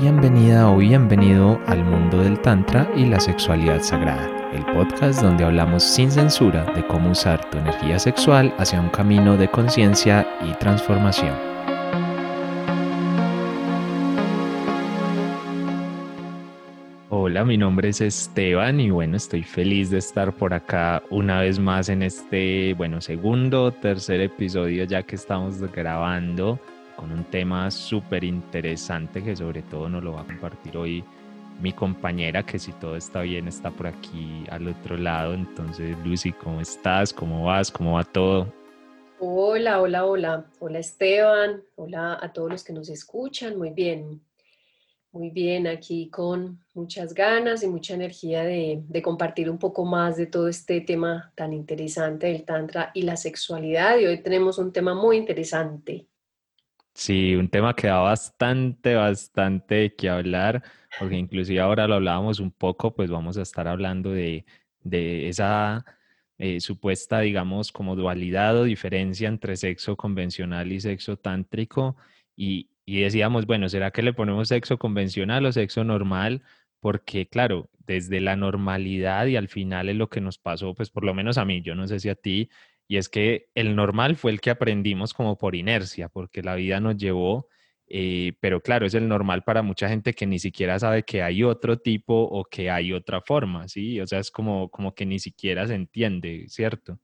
Bienvenida o bienvenido al mundo del Tantra y la sexualidad sagrada, el podcast donde hablamos sin censura de cómo usar tu energía sexual hacia un camino de conciencia y transformación. Hola, mi nombre es Esteban y bueno, estoy feliz de estar por acá una vez más en este, bueno, segundo, tercer episodio ya que estamos grabando con un tema súper interesante que sobre todo nos lo va a compartir hoy mi compañera, que si todo está bien está por aquí al otro lado. Entonces, Lucy, ¿cómo estás? ¿Cómo vas? ¿Cómo va todo? Hola, hola, hola. Hola Esteban. Hola a todos los que nos escuchan. Muy bien. Muy bien, aquí con muchas ganas y mucha energía de, de, compartir un poco más de todo este tema tan interesante del Tantra y la sexualidad. Y hoy tenemos un tema muy interesante. Sí, un tema que da bastante, bastante que hablar, porque inclusive ahora lo hablábamos un poco, pues vamos a estar hablando de, de esa eh, supuesta, digamos, como dualidad o diferencia entre sexo convencional y sexo tántrico. Y, y decíamos, bueno, ¿será que le ponemos sexo convencional o sexo normal? Porque, claro, desde la normalidad y al final es lo que nos pasó, pues por lo menos a mí, yo no sé si a ti, y es que el normal fue el que aprendimos como por inercia, porque la vida nos llevó, eh, pero claro, es el normal para mucha gente que ni siquiera sabe que hay otro tipo o que hay otra forma, ¿sí? O sea, es como, como que ni siquiera se entiende, ¿cierto?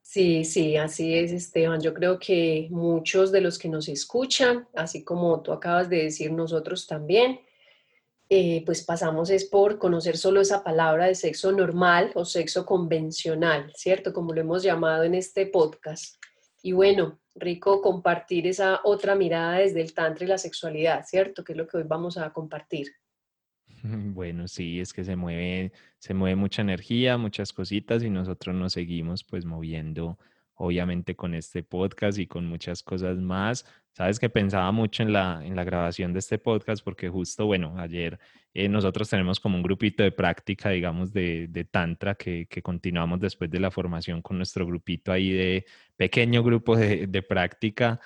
Sí, sí, así es, Esteban. Yo creo que muchos de los que nos escuchan, así como tú acabas de decir, nosotros también, eh, pues pasamos es por conocer solo esa palabra de sexo normal o sexo convencional, ¿cierto? Como lo hemos llamado en este podcast. Y bueno, rico compartir esa otra mirada desde el tantra y la sexualidad, ¿cierto? Que es lo que hoy vamos a compartir. Bueno, sí, es que se mueve, se mueve mucha energía, muchas cositas y nosotros nos seguimos pues moviendo obviamente con este podcast y con muchas cosas más. Sabes que pensaba mucho en la, en la grabación de este podcast porque justo, bueno, ayer eh, nosotros tenemos como un grupito de práctica, digamos, de, de Tantra que, que, continuamos después de la formación con nuestro grupito ahí de pequeño grupo de, de práctica.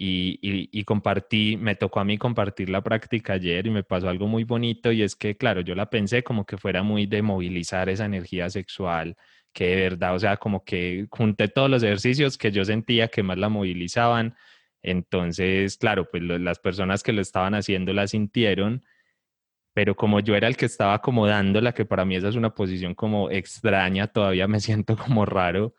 Y, y, y, compartí, me tocó a mí compartir la práctica ayer y me pasó algo muy bonito y es que, claro, yo la pensé como que fuera muy de movilizar esa energía sexual, que de verdad, o sea, como que junté todos los ejercicios que yo sentía que más la movilizaban. Entonces, claro, pues las personas que lo estaban haciendo la sintieron, pero como yo era el que estaba acomodándola, que para mí esa es una posición como extraña, todavía me siento como raro.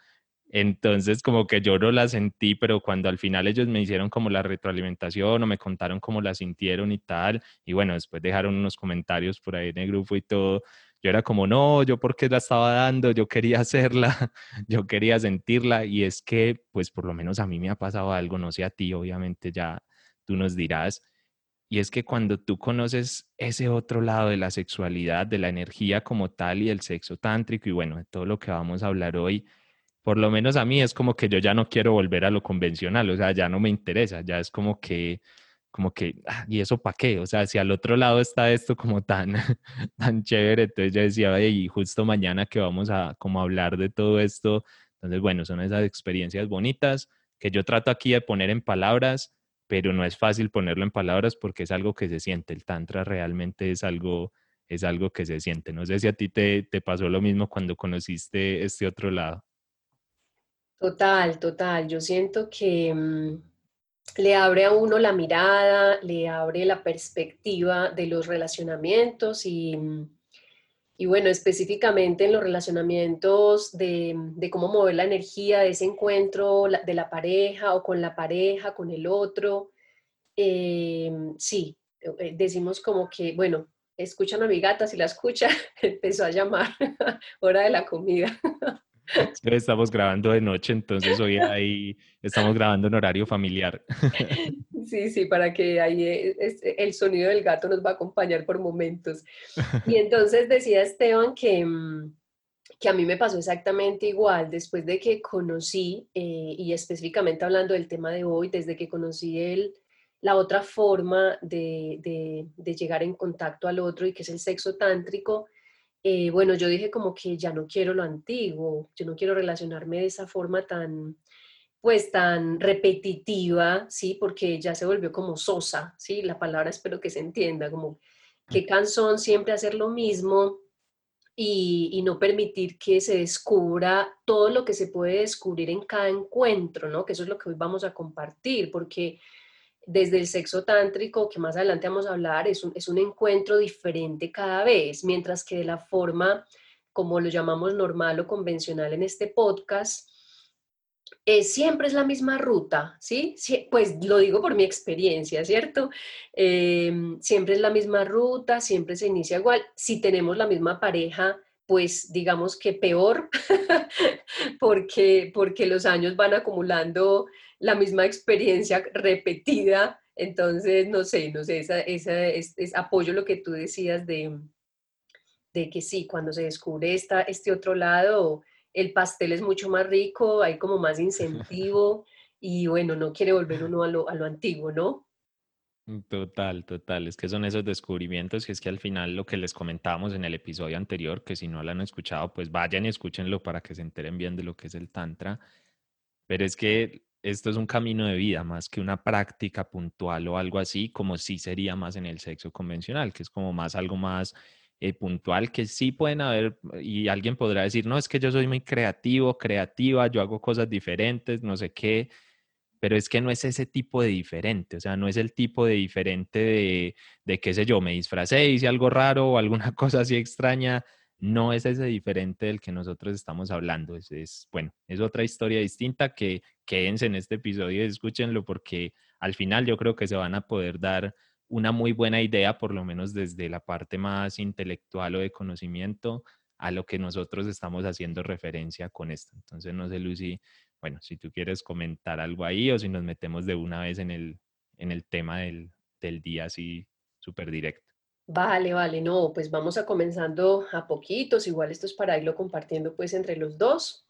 Entonces, como que yo no la sentí, pero cuando al final ellos me hicieron como la retroalimentación o me contaron cómo la sintieron y tal, y bueno, después dejaron unos comentarios por ahí en el grupo y todo, yo era como, no, yo porque la estaba dando, yo quería hacerla, yo quería sentirla y es que, pues por lo menos a mí me ha pasado algo, no sé a ti, obviamente ya tú nos dirás, y es que cuando tú conoces ese otro lado de la sexualidad, de la energía como tal y el sexo tántrico y bueno, de todo lo que vamos a hablar hoy, por lo menos a mí es como que yo ya no quiero volver a lo convencional, o sea, ya no me interesa, ya es como que como que, ah, ¿y eso para qué? O sea, si al otro lado está esto como tan, tan chévere, entonces yo decía, y justo mañana que vamos a como hablar de todo esto, entonces, bueno, son esas experiencias bonitas que yo trato aquí de poner en palabras, pero no es fácil ponerlo en palabras porque es algo que se siente, el tantra realmente es algo, es algo que se siente. No sé si a ti te, te pasó lo mismo cuando conociste este otro lado. Total, total. Yo siento que mm, le abre a uno la mirada, le abre la perspectiva de los relacionamientos y, y bueno, específicamente en los relacionamientos de, de, cómo mover la energía de ese encuentro de la pareja o con la pareja, con el otro. Eh, sí, eh, decimos como que, bueno, escuchan a mi gata, si la escucha, empezó a llamar, hora de la comida. Estamos grabando de noche, entonces hoy ahí estamos grabando en horario familiar. Sí, sí, para que ahí eh, el sonido del gato nos va a acompañar por momentos. Y entonces decía Esteban que, mm, que a mí me pasó exactamente igual después de que conocí, eh, y específicamente hablando del tema de hoy, desde que conocí el, la otra forma de, de, de llegar en contacto al otro y que es el sexo tántrico, eh, bueno, yo dije como que ya no quiero lo antiguo, yo no quiero relacionarme de esa forma tan, pues tan repetitiva, ¿sí? Porque ya se volvió como sosa, ¿sí? La palabra espero que se entienda, como qué cansón siempre hacer lo mismo y, y, no permitir que se descubra todo lo que se puede descubrir en cada encuentro, ¿no? Que eso es lo que hoy vamos a compartir, porque desde el sexo tántrico, que más adelante vamos a hablar, es un, es un encuentro diferente cada vez, mientras que de la forma, como lo llamamos normal o convencional en este podcast, eh, siempre es la misma ruta, ¿sí? Pues lo digo por mi experiencia, ¿cierto? Em, siempre es la misma ruta, siempre se inicia igual. Si tenemos la misma pareja, pues digamos que peor, porque, porque los años van acumulando la misma experiencia repetida. Entonces, no sé, no sé, esa, esa es, apoyo lo que tú decías de, de que sí, cuando se descubre esta, este otro lado, el pastel es mucho más rico, hay como más incentivo y bueno, no quiere volver uno a lo, a lo antiguo, ¿no? Total, total. Es que son esos descubrimientos y es que al final lo que les comentábamos en el episodio anterior, que si no lo han escuchado, pues vayan y escúchenlo para que se enteren bien de lo que es el Tantra. Pero es que esto es un camino de vida más que una práctica puntual o algo así, como sí sería más en el sexo convencional, que es como más algo más eh, puntual, que sí pueden haber, y alguien podrá decir, no, es que yo soy muy creativo, creativa, yo hago cosas diferentes, no sé qué, pero es que no es ese tipo de diferente, o sea, no es el tipo de diferente de, de qué sé yo, me disfracé, hice algo raro o alguna cosa así extraña, no es ese diferente del que nosotros estamos hablando, es, bueno, es otra historia distinta que quédense en este episodio y escúchenlo porque al final yo creo que se van a poder dar una muy buena idea, por lo menos desde la parte más intelectual o de conocimiento, a lo que nosotros estamos haciendo referencia con esto. Entonces, no sé, Lucy, bueno, si tú quieres comentar algo ahí o si nos metemos de una vez en el, en el tema del, del día así súper directo. Vale, vale, no, pues vamos a comenzando a poquitos, igual esto es para irlo compartiendo pues entre los dos.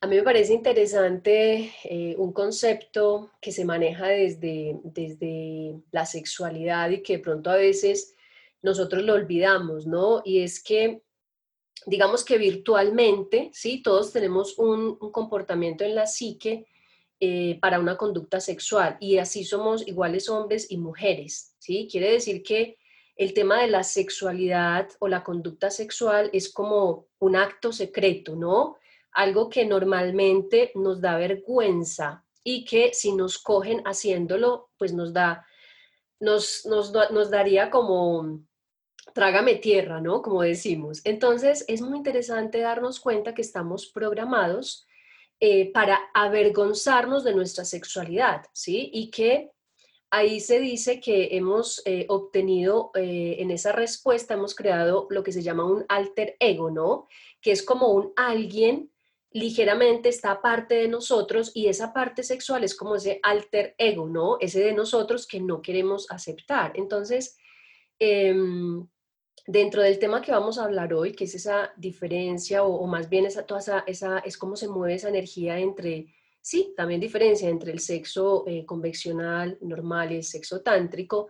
A mí me parece interesante eh, un concepto que se maneja desde, desde la sexualidad y que de pronto a veces nosotros lo olvidamos, ¿no? Y es que, digamos que virtualmente, ¿sí? Todos tenemos un, comportamiento en la psique eh, para una conducta sexual y así somos iguales hombres y mujeres, ¿sí? Quiere decir que el tema de la sexualidad o la conducta sexual es como un acto secreto, ¿no? algo que normalmente nos da vergüenza y que si nos cogen haciéndolo, pues nos da, nos, nos, nos daría como trágame tierra, ¿no? Como decimos. Entonces, es muy interesante darnos cuenta que estamos programados eh, para avergonzarnos de nuestra sexualidad, ¿sí? Y que ahí se dice que hemos eh, obtenido, eh, en esa respuesta hemos creado lo que se llama un alter ego, ¿no? Que es como un alguien ligeramente está parte de nosotros y esa parte sexual es como ese alter ego, ¿no? Ese de nosotros que no queremos aceptar. Entonces, em, dentro del tema que vamos a hablar hoy, que es esa diferencia o, más bien esa, toda esa, esa, es cómo se mueve esa energía entre, sí, también diferencia entre el sexo eh, convencional, normal y el sexo tántrico,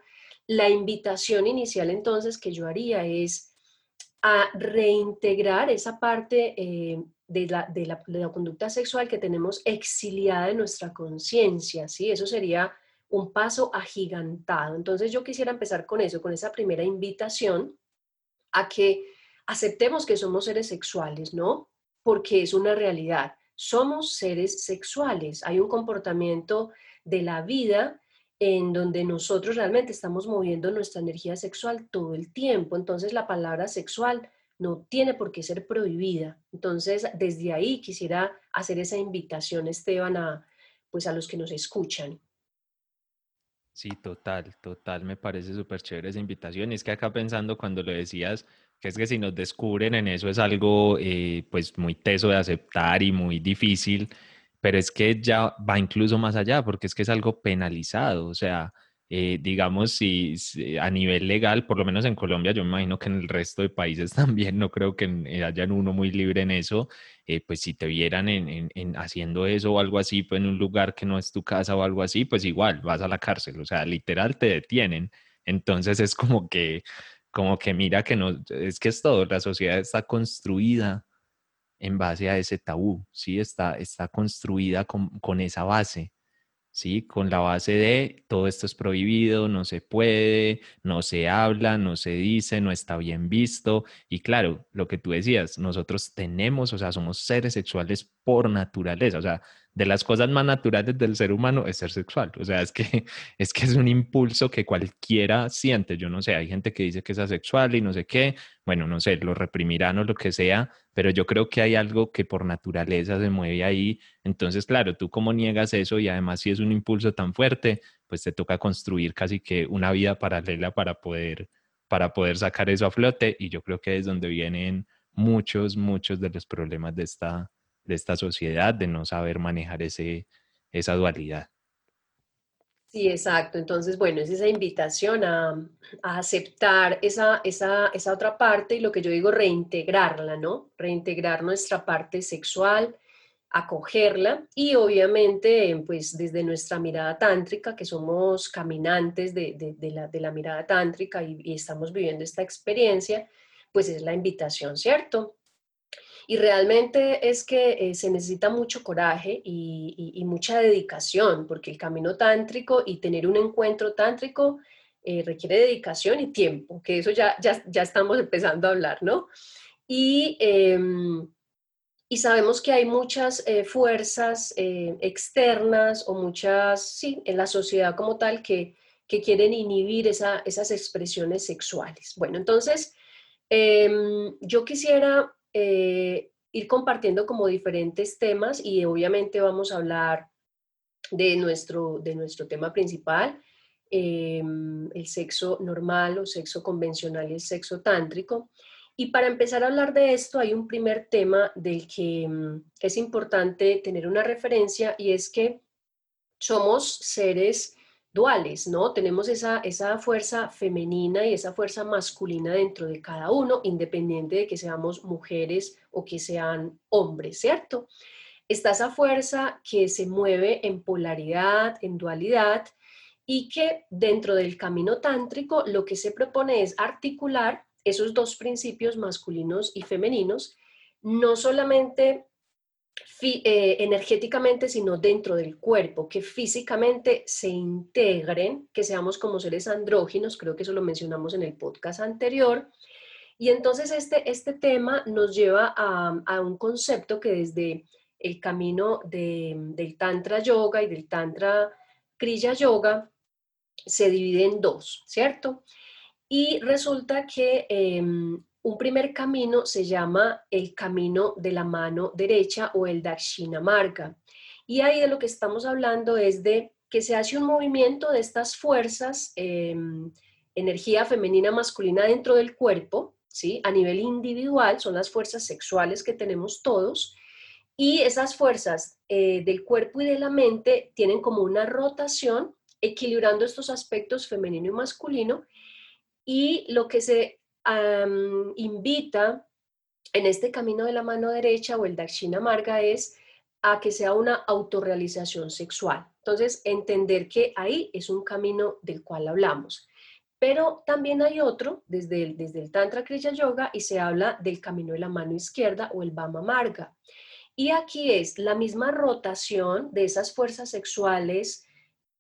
la invitación inicial entonces que yo haría es a reintegrar esa parte eh, de la, conducta sexual que tenemos exiliada en nuestra conciencia, ¿sí? Eso sería un paso agigantado. Entonces yo quisiera empezar con eso, con esa primera invitación a que aceptemos que somos seres sexuales, ¿no? Porque es una realidad. Somos seres sexuales. Hay un comportamiento de la vida en donde nosotros realmente estamos moviendo nuestra energía sexual todo el tiempo. Entonces la palabra sexual no tiene por qué ser prohibida. Entonces, desde ahí quisiera hacer esa invitación, Esteban, a, pues a los que nos escuchan. Sí, total, total, me parece súper chévere esa invitación. Es que acá pensando cuando lo decías, que es que si nos descubren en eso es algo eh, pues muy teso de aceptar y muy difícil, pero es que ya va incluso más allá, porque es que es algo penalizado, o sea, eh, digamos, si, a nivel legal, por lo menos en Colombia, yo me imagino que en el resto de países también, no creo que eh, hayan uno muy libre en eso, eh, pues si te vieran en, en, haciendo eso o algo así, pues en un lugar que no es tu casa o algo así, pues igual vas a la cárcel, o sea, literal te detienen. Entonces es como que, como que mira que no, es que es todo, la sociedad está construida en base a ese tabú, ¿sí? Está, está construida con, con esa base. ¿sí? Con la base de todo esto es prohibido, no se puede, no se habla, no se dice, no está bien visto. Y claro, lo que tú decías, nosotros tenemos, o sea, somos seres sexuales por naturaleza, o sea, de las cosas más naturales del ser humano es ser sexual. O sea, es que, es que es un impulso que cualquiera siente. Yo no sé, hay gente que dice que es asexual y no sé qué. Bueno, no sé, lo reprimirán o lo que sea, pero yo creo que hay algo que por naturaleza se mueve ahí. Entonces, claro, tú cómo niegas eso y además si es un impulso tan fuerte, pues te toca construir casi que una vida paralela para poder, para poder sacar eso a flote. Y yo creo que es donde vienen muchos, muchos de los problemas de esta, de esta sociedad, de no saber manejar ese, esa dualidad. Sí, exacto. Entonces, bueno, es esa invitación a, aceptar esa, esa, esa, otra parte y lo que yo digo, reintegrarla, ¿no? Reintegrar nuestra parte sexual, acogerla y obviamente, pues desde nuestra mirada tántrica, que somos caminantes de, de, la, de la, mirada tántrica y estamos viviendo esta experiencia, pues es la invitación, ¿cierto? Y realmente es que eh, se necesita mucho coraje y, mucha dedicación, porque el camino tántrico y tener un encuentro tántrico eh, requiere dedicación y tiempo, que eso ya, ya, ya estamos empezando a hablar, ¿no? Y, em, y sabemos que hay muchas eh, fuerzas externas o muchas, sí, en la sociedad como tal que, que quieren inhibir esa, esas expresiones sexuales. Bueno, entonces, em, yo quisiera eh, ir compartiendo como diferentes temas y obviamente vamos a hablar de nuestro, de nuestro tema principal, em, el sexo normal o sexo convencional y el sexo tántrico. Y para empezar a hablar de esto hay un primer tema del que mm, es importante tener una referencia y es que somos seres duales, ¿no? Tenemos esa, esa fuerza femenina y esa fuerza masculina dentro de cada uno, independiente de que seamos mujeres o que sean hombres, ¿cierto? Está esa fuerza que se mueve en polaridad, en dualidad, y que dentro del camino tántrico lo que se propone es articular esos dos principios masculinos y femeninos, no solamente eh, energéticamente, sino dentro del cuerpo, que físicamente se integren, que seamos como seres andróginos, creo que eso lo mencionamos en el podcast anterior. Y entonces este, este tema nos lleva a, un concepto que desde el camino del Tantra Yoga y del Tantra Kriya Yoga se divide en dos, ¿cierto? Y resulta que em, un primer camino se llama el camino de la mano derecha o el Dakshina Marga. Y ahí de lo que estamos hablando es de que se hace un movimiento de estas fuerzas, em, energía femenina, masculina dentro del cuerpo, ¿sí? A nivel individual, son las fuerzas sexuales que tenemos todos. Y esas fuerzas eh, del cuerpo y de la mente tienen como una rotación equilibrando estos aspectos femenino y masculino. Y lo que se invita en este camino de la mano derecha o el Dakshina Marga es a que sea una autorrealización sexual. Entonces, entender que ahí es un camino del cual hablamos. Pero también hay otro desde el, desde el Tantra Kriya Yoga y se habla del camino de la mano izquierda o el Vama Marga. Y aquí es la misma rotación de esas fuerzas sexuales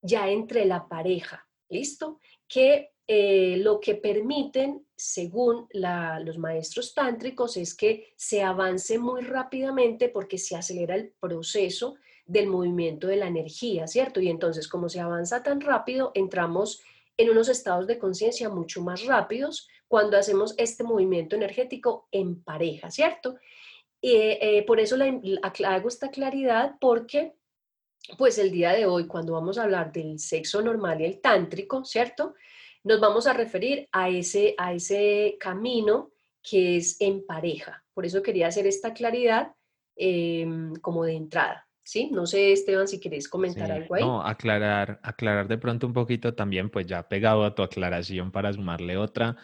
ya entre la pareja, ¿listo? Que eh, lo que permiten, según los maestros tántricos, es que se avance muy rápidamente porque se acelera el proceso del movimiento de la energía, ¿cierto? Y entonces, como se avanza tan rápido, entramos en unos estados de conciencia mucho más rápidos cuando hacemos este movimiento energético en pareja, ¿cierto? Eh, por eso hago esta claridad porque, pues el día de hoy, cuando vamos a hablar del sexo normal y el tántrico, ¿cierto? Nos vamos a referir a ese, a ese camino que es en pareja. Por eso quería hacer esta claridad em, como de entrada. ¿Sí? No sé, Esteban, si quieres comentar algo ahí. No, aclarar, aclarar de pronto un poquito también, pues ya pegado a tu aclaración para sumarle otra,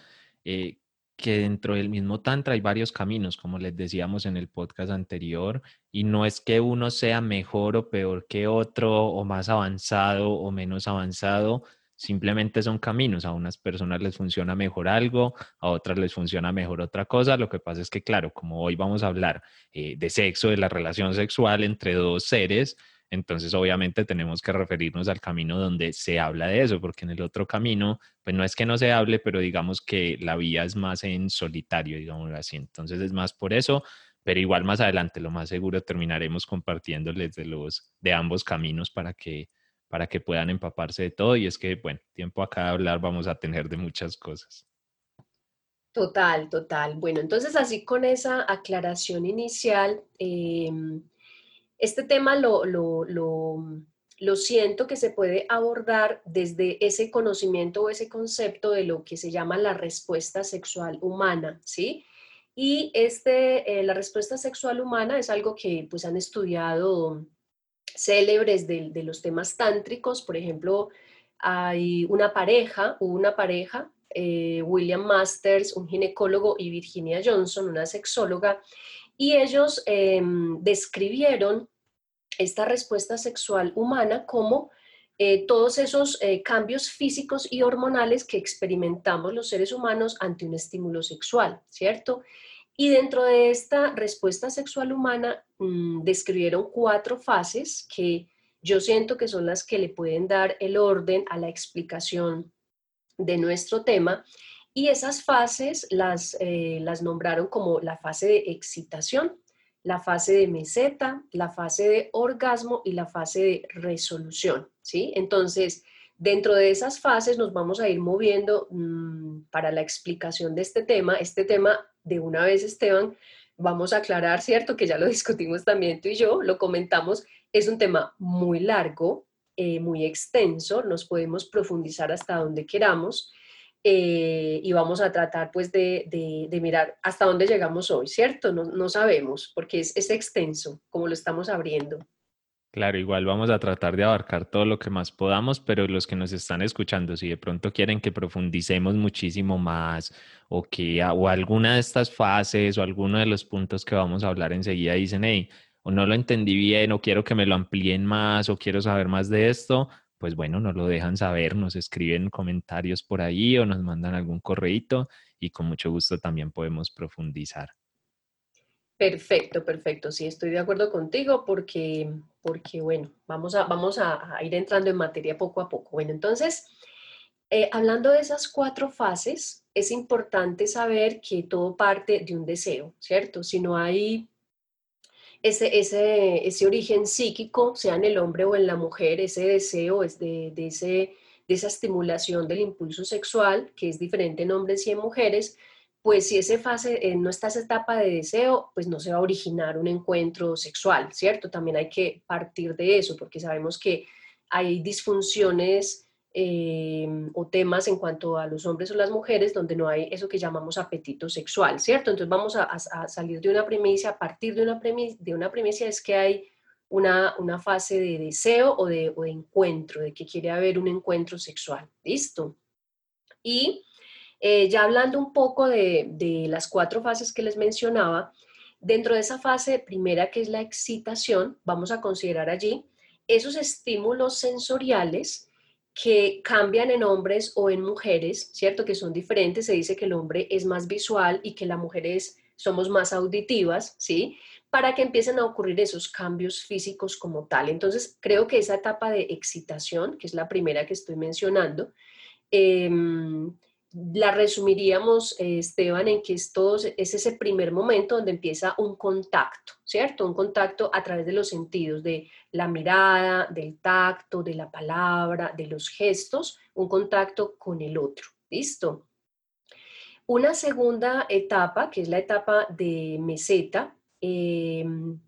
eh, que dentro del mismo Tantra hay varios caminos, como les decíamos en el podcast anterior, y no es que uno sea mejor o peor que otro, o más avanzado o menos avanzado, simplemente son caminos. A unas personas les funciona mejor algo, a otras les funciona mejor otra cosa. Lo que pasa es que, claro, como hoy vamos a hablar eh, de sexo, de la relación sexual entre dos seres, entonces, obviamente, tenemos que referirnos al camino donde se habla de eso, porque en el otro camino, pues no es que no se hable, pero digamos que la vía es más en solitario, digamos así. Entonces, es más por eso, pero igual más adelante, lo más seguro, terminaremos compartiéndoles de, los, de ambos caminos para que, para que puedan empaparse de todo. Y es que, bueno, tiempo acá de hablar vamos a tener de muchas cosas. Total, total. Bueno, entonces así con esa aclaración inicial, eh, este tema lo, lo, siento que se puede abordar desde ese conocimiento o ese concepto de lo que se llama la respuesta sexual humana, ¿sí? Y este, eh, la respuesta sexual humana es algo que pues han estudiado célebres de, los temas tántricos, por ejemplo, hay una pareja, hubo una pareja, eh, William Masters, un ginecólogo, y Virginia Johnson, una sexóloga, y ellos em, describieron esta respuesta sexual humana como eh, todos esos eh, cambios físicos y hormonales que experimentamos los seres humanos ante un estímulo sexual, ¿cierto? Y dentro de esta respuesta sexual humana mm, describieron cuatro fases que yo siento que son las que le pueden dar el orden a la explicación de nuestro tema y esas fases las, eh, las nombraron como la fase de excitación, la fase de meseta, la fase de orgasmo y la fase de resolución, ¿sí? Entonces, dentro de esas fases nos vamos a ir moviendo mm, para la explicación de este tema. Este tema, de una vez, Esteban, vamos a aclarar, ¿cierto? Que ya lo discutimos también tú y yo, lo comentamos, es un tema muy largo, eh, muy extenso, nos podemos profundizar hasta donde queramos. Eh, y vamos a tratar pues de, mirar hasta dónde llegamos hoy, ¿cierto? No, sabemos porque es, es, extenso como lo estamos abriendo. Claro, igual vamos a tratar de abarcar todo lo que más podamos, pero los que nos están escuchando, si de pronto quieren que profundicemos muchísimo más o que o alguna de estas fases o alguno de los puntos que vamos a hablar enseguida dicen, hey, o no lo entendí bien o quiero que me lo amplíen más o quiero saber más de esto, pues bueno, nos lo dejan saber, nos escriben comentarios por ahí o nos mandan algún correíto y con mucho gusto también podemos profundizar. Perfecto, perfecto. Sí, estoy de acuerdo contigo porque, porque bueno, vamos a, vamos a, ir entrando en materia poco a poco. Bueno, entonces, eh, hablando de esas cuatro fases, es importante saber que todo parte de un deseo, ¿cierto? Si no hay ese, ese, ese origen psíquico, sea en el hombre o en la mujer, ese deseo es de, de, ese, de esa estimulación del impulso sexual, que es diferente en hombres y en mujeres, pues si ese fase, eh, no está esa etapa de deseo, pues no se va a originar un encuentro sexual, ¿cierto? También hay que partir de eso, porque sabemos que hay disfunciones Em, o temas en cuanto a los hombres o las mujeres donde no hay eso que llamamos apetito sexual, ¿cierto? Entonces vamos a, salir de una premisa, a partir de una premisa, de una premisa es que hay una, una fase de deseo o de, o de, encuentro, de que quiere haber un encuentro sexual, ¿listo? Y eh, ya hablando un poco de, de las cuatro fases que les mencionaba, dentro de esa fase primera que es la excitación, vamos a considerar allí esos estímulos sensoriales que cambian en hombres o en mujeres, ¿cierto? Que son diferentes. Se dice que el hombre es más visual y que las mujeres somos más auditivas, ¿sí? Para que empiecen a ocurrir esos cambios físicos como tal. Entonces, creo que esa etapa de excitación, que es la primera que estoy mencionando, eh, la resumiríamos, eh, Esteban, en que es, es ese primer momento donde empieza un contacto, ¿cierto? Un contacto a través de los sentidos, de la mirada, del tacto, de la palabra, de los gestos, un contacto con el otro. ¿Listo? Una segunda etapa, que es la etapa de meseta, em,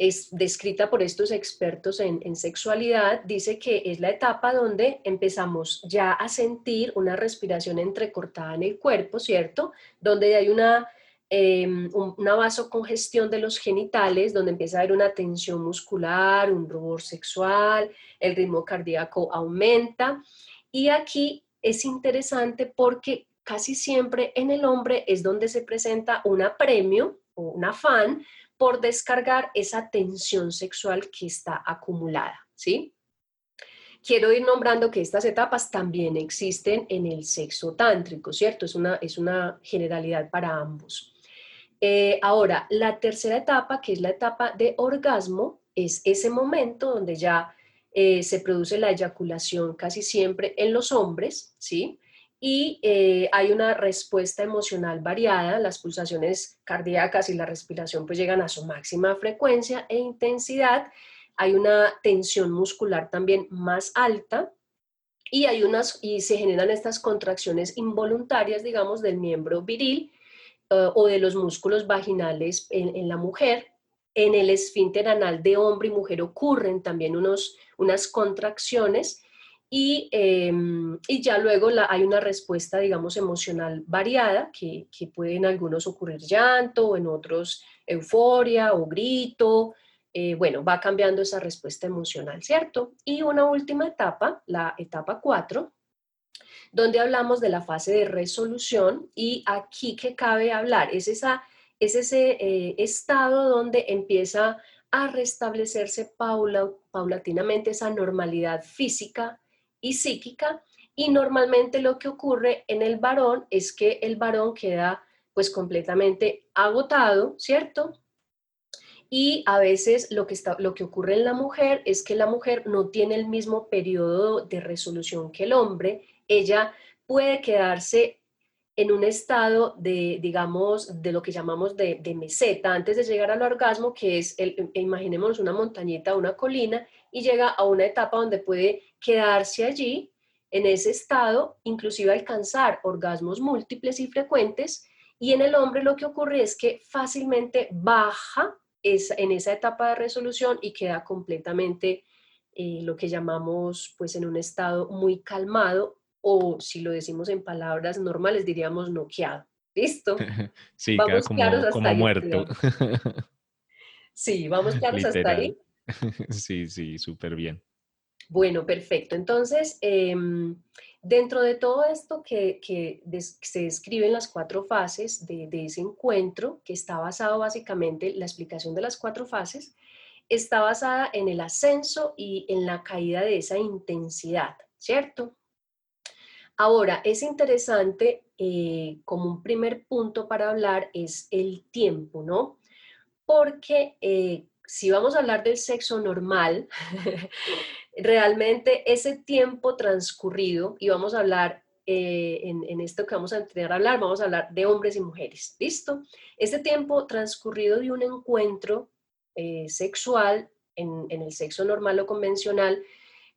es descrita por estos expertos en, sexualidad, dice que es la etapa donde empezamos ya a sentir una respiración entrecortada en el cuerpo, ¿cierto? Donde hay una, eh, una vasocongestión de los genitales, donde empieza a haber una tensión muscular, un rubor sexual, el ritmo cardíaco aumenta. Y aquí es interesante porque casi siempre en el hombre es donde se presenta un apremio o un afán por descargar esa tensión sexual que está acumulada, ¿sí? quiero ir nombrando que estas etapas también existen en el sexo tántrico, ¿cierto? Es una, es una generalidad para ambos. Eh, ahora, la tercera etapa, que es la etapa de orgasmo, es ese momento donde ya eh, se produce la eyaculación casi siempre en los hombres, ¿sí? Y eh, hay una respuesta emocional variada, las pulsaciones cardíacas y la respiración pues llegan a su máxima frecuencia e intensidad, hay una tensión muscular también más alta y, hay unas, y se generan estas contracciones involuntarias, digamos, del miembro viril eh, o de los músculos vaginales en, la mujer. En el esfínter anal de hombre y mujer ocurren también unos, unas contracciones y, em, y, ya luego la, hay una respuesta, digamos, emocional variada, que, que puede en algunos ocurrir llanto, en otros euforia o grito, eh, bueno, va cambiando esa respuesta emocional, ¿cierto? Y una última etapa, la etapa 4, donde hablamos de la fase de resolución y aquí que cabe hablar es, esa, es ese eh, estado donde empieza a restablecerse paulatinamente esa normalidad física y psíquica y normalmente lo que ocurre en el varón es que el varón queda pues completamente agotado, ¿cierto? Y a veces lo que, está, lo que ocurre en la mujer es que la mujer no tiene el mismo periodo de resolución que el hombre. Ella puede quedarse en un estado de, digamos, de lo que llamamos de, meseta antes de llegar al orgasmo, que es, el, imaginemos una montañita, una colina, y llega a una etapa donde puede quedarse allí, en ese estado, inclusive alcanzar orgasmos múltiples y frecuentes, y en el hombre lo que ocurre es que fácilmente baja es, en esa etapa de resolución y queda completamente eh, lo que llamamos pues en un estado muy calmado o si lo decimos en palabras normales diríamos noqueado. ¿Listo? Sí, queda como, muerto. Sí, vamos claros hasta ahí. Sí, sí, súper bien. Bueno, perfecto. Entonces, em, dentro de todo esto que, se describe en las cuatro fases de, ese encuentro, que está basado básicamente, la explicación de las cuatro fases, está basada en el ascenso y en la caída de esa intensidad, ¿cierto? Ahora, es interesante, eh, como un primer punto para hablar, es el tiempo, ¿no? Porque eh, si vamos a hablar del sexo normal, realmente ese tiempo transcurrido, y vamos a hablar eh, en, esto que vamos a tener a hablar, vamos a hablar de hombres y mujeres, ¿listo? Ese tiempo transcurrido de un encuentro eh, sexual en, en, el sexo normal o convencional,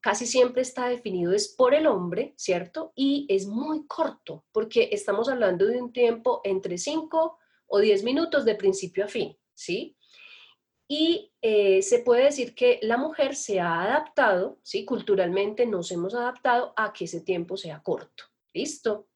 casi siempre está definido es por el hombre, ¿cierto? Y es muy corto, porque estamos hablando de un tiempo entre 5 o 10 minutos de principio a fin, ¿sí? Y eh, se puede decir que la mujer se ha adaptado, ¿sí? culturalmente nos hemos adaptado a que ese tiempo sea corto. ¿Listo?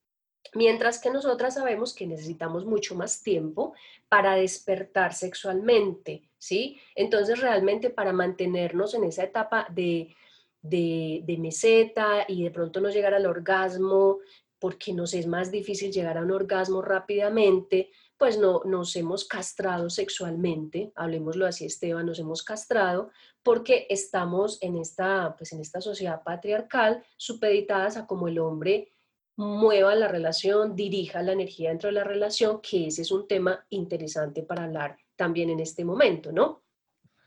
Mientras que nosotras sabemos que necesitamos mucho más tiempo para despertar sexualmente, ¿sí? Entonces realmente para mantenernos en esa etapa de, de, de meseta y de pronto no llegar al orgasmo, porque nos es más difícil llegar a un orgasmo rápidamente, pues no nos hemos castrado sexualmente, hablemoslo así Esteban, nos hemos castrado porque estamos en esta, pues en esta sociedad patriarcal supeditadas a cómo el hombre mueva la relación, dirija la energía dentro de la relación, que ese es un tema interesante para hablar también en este momento, ¿no?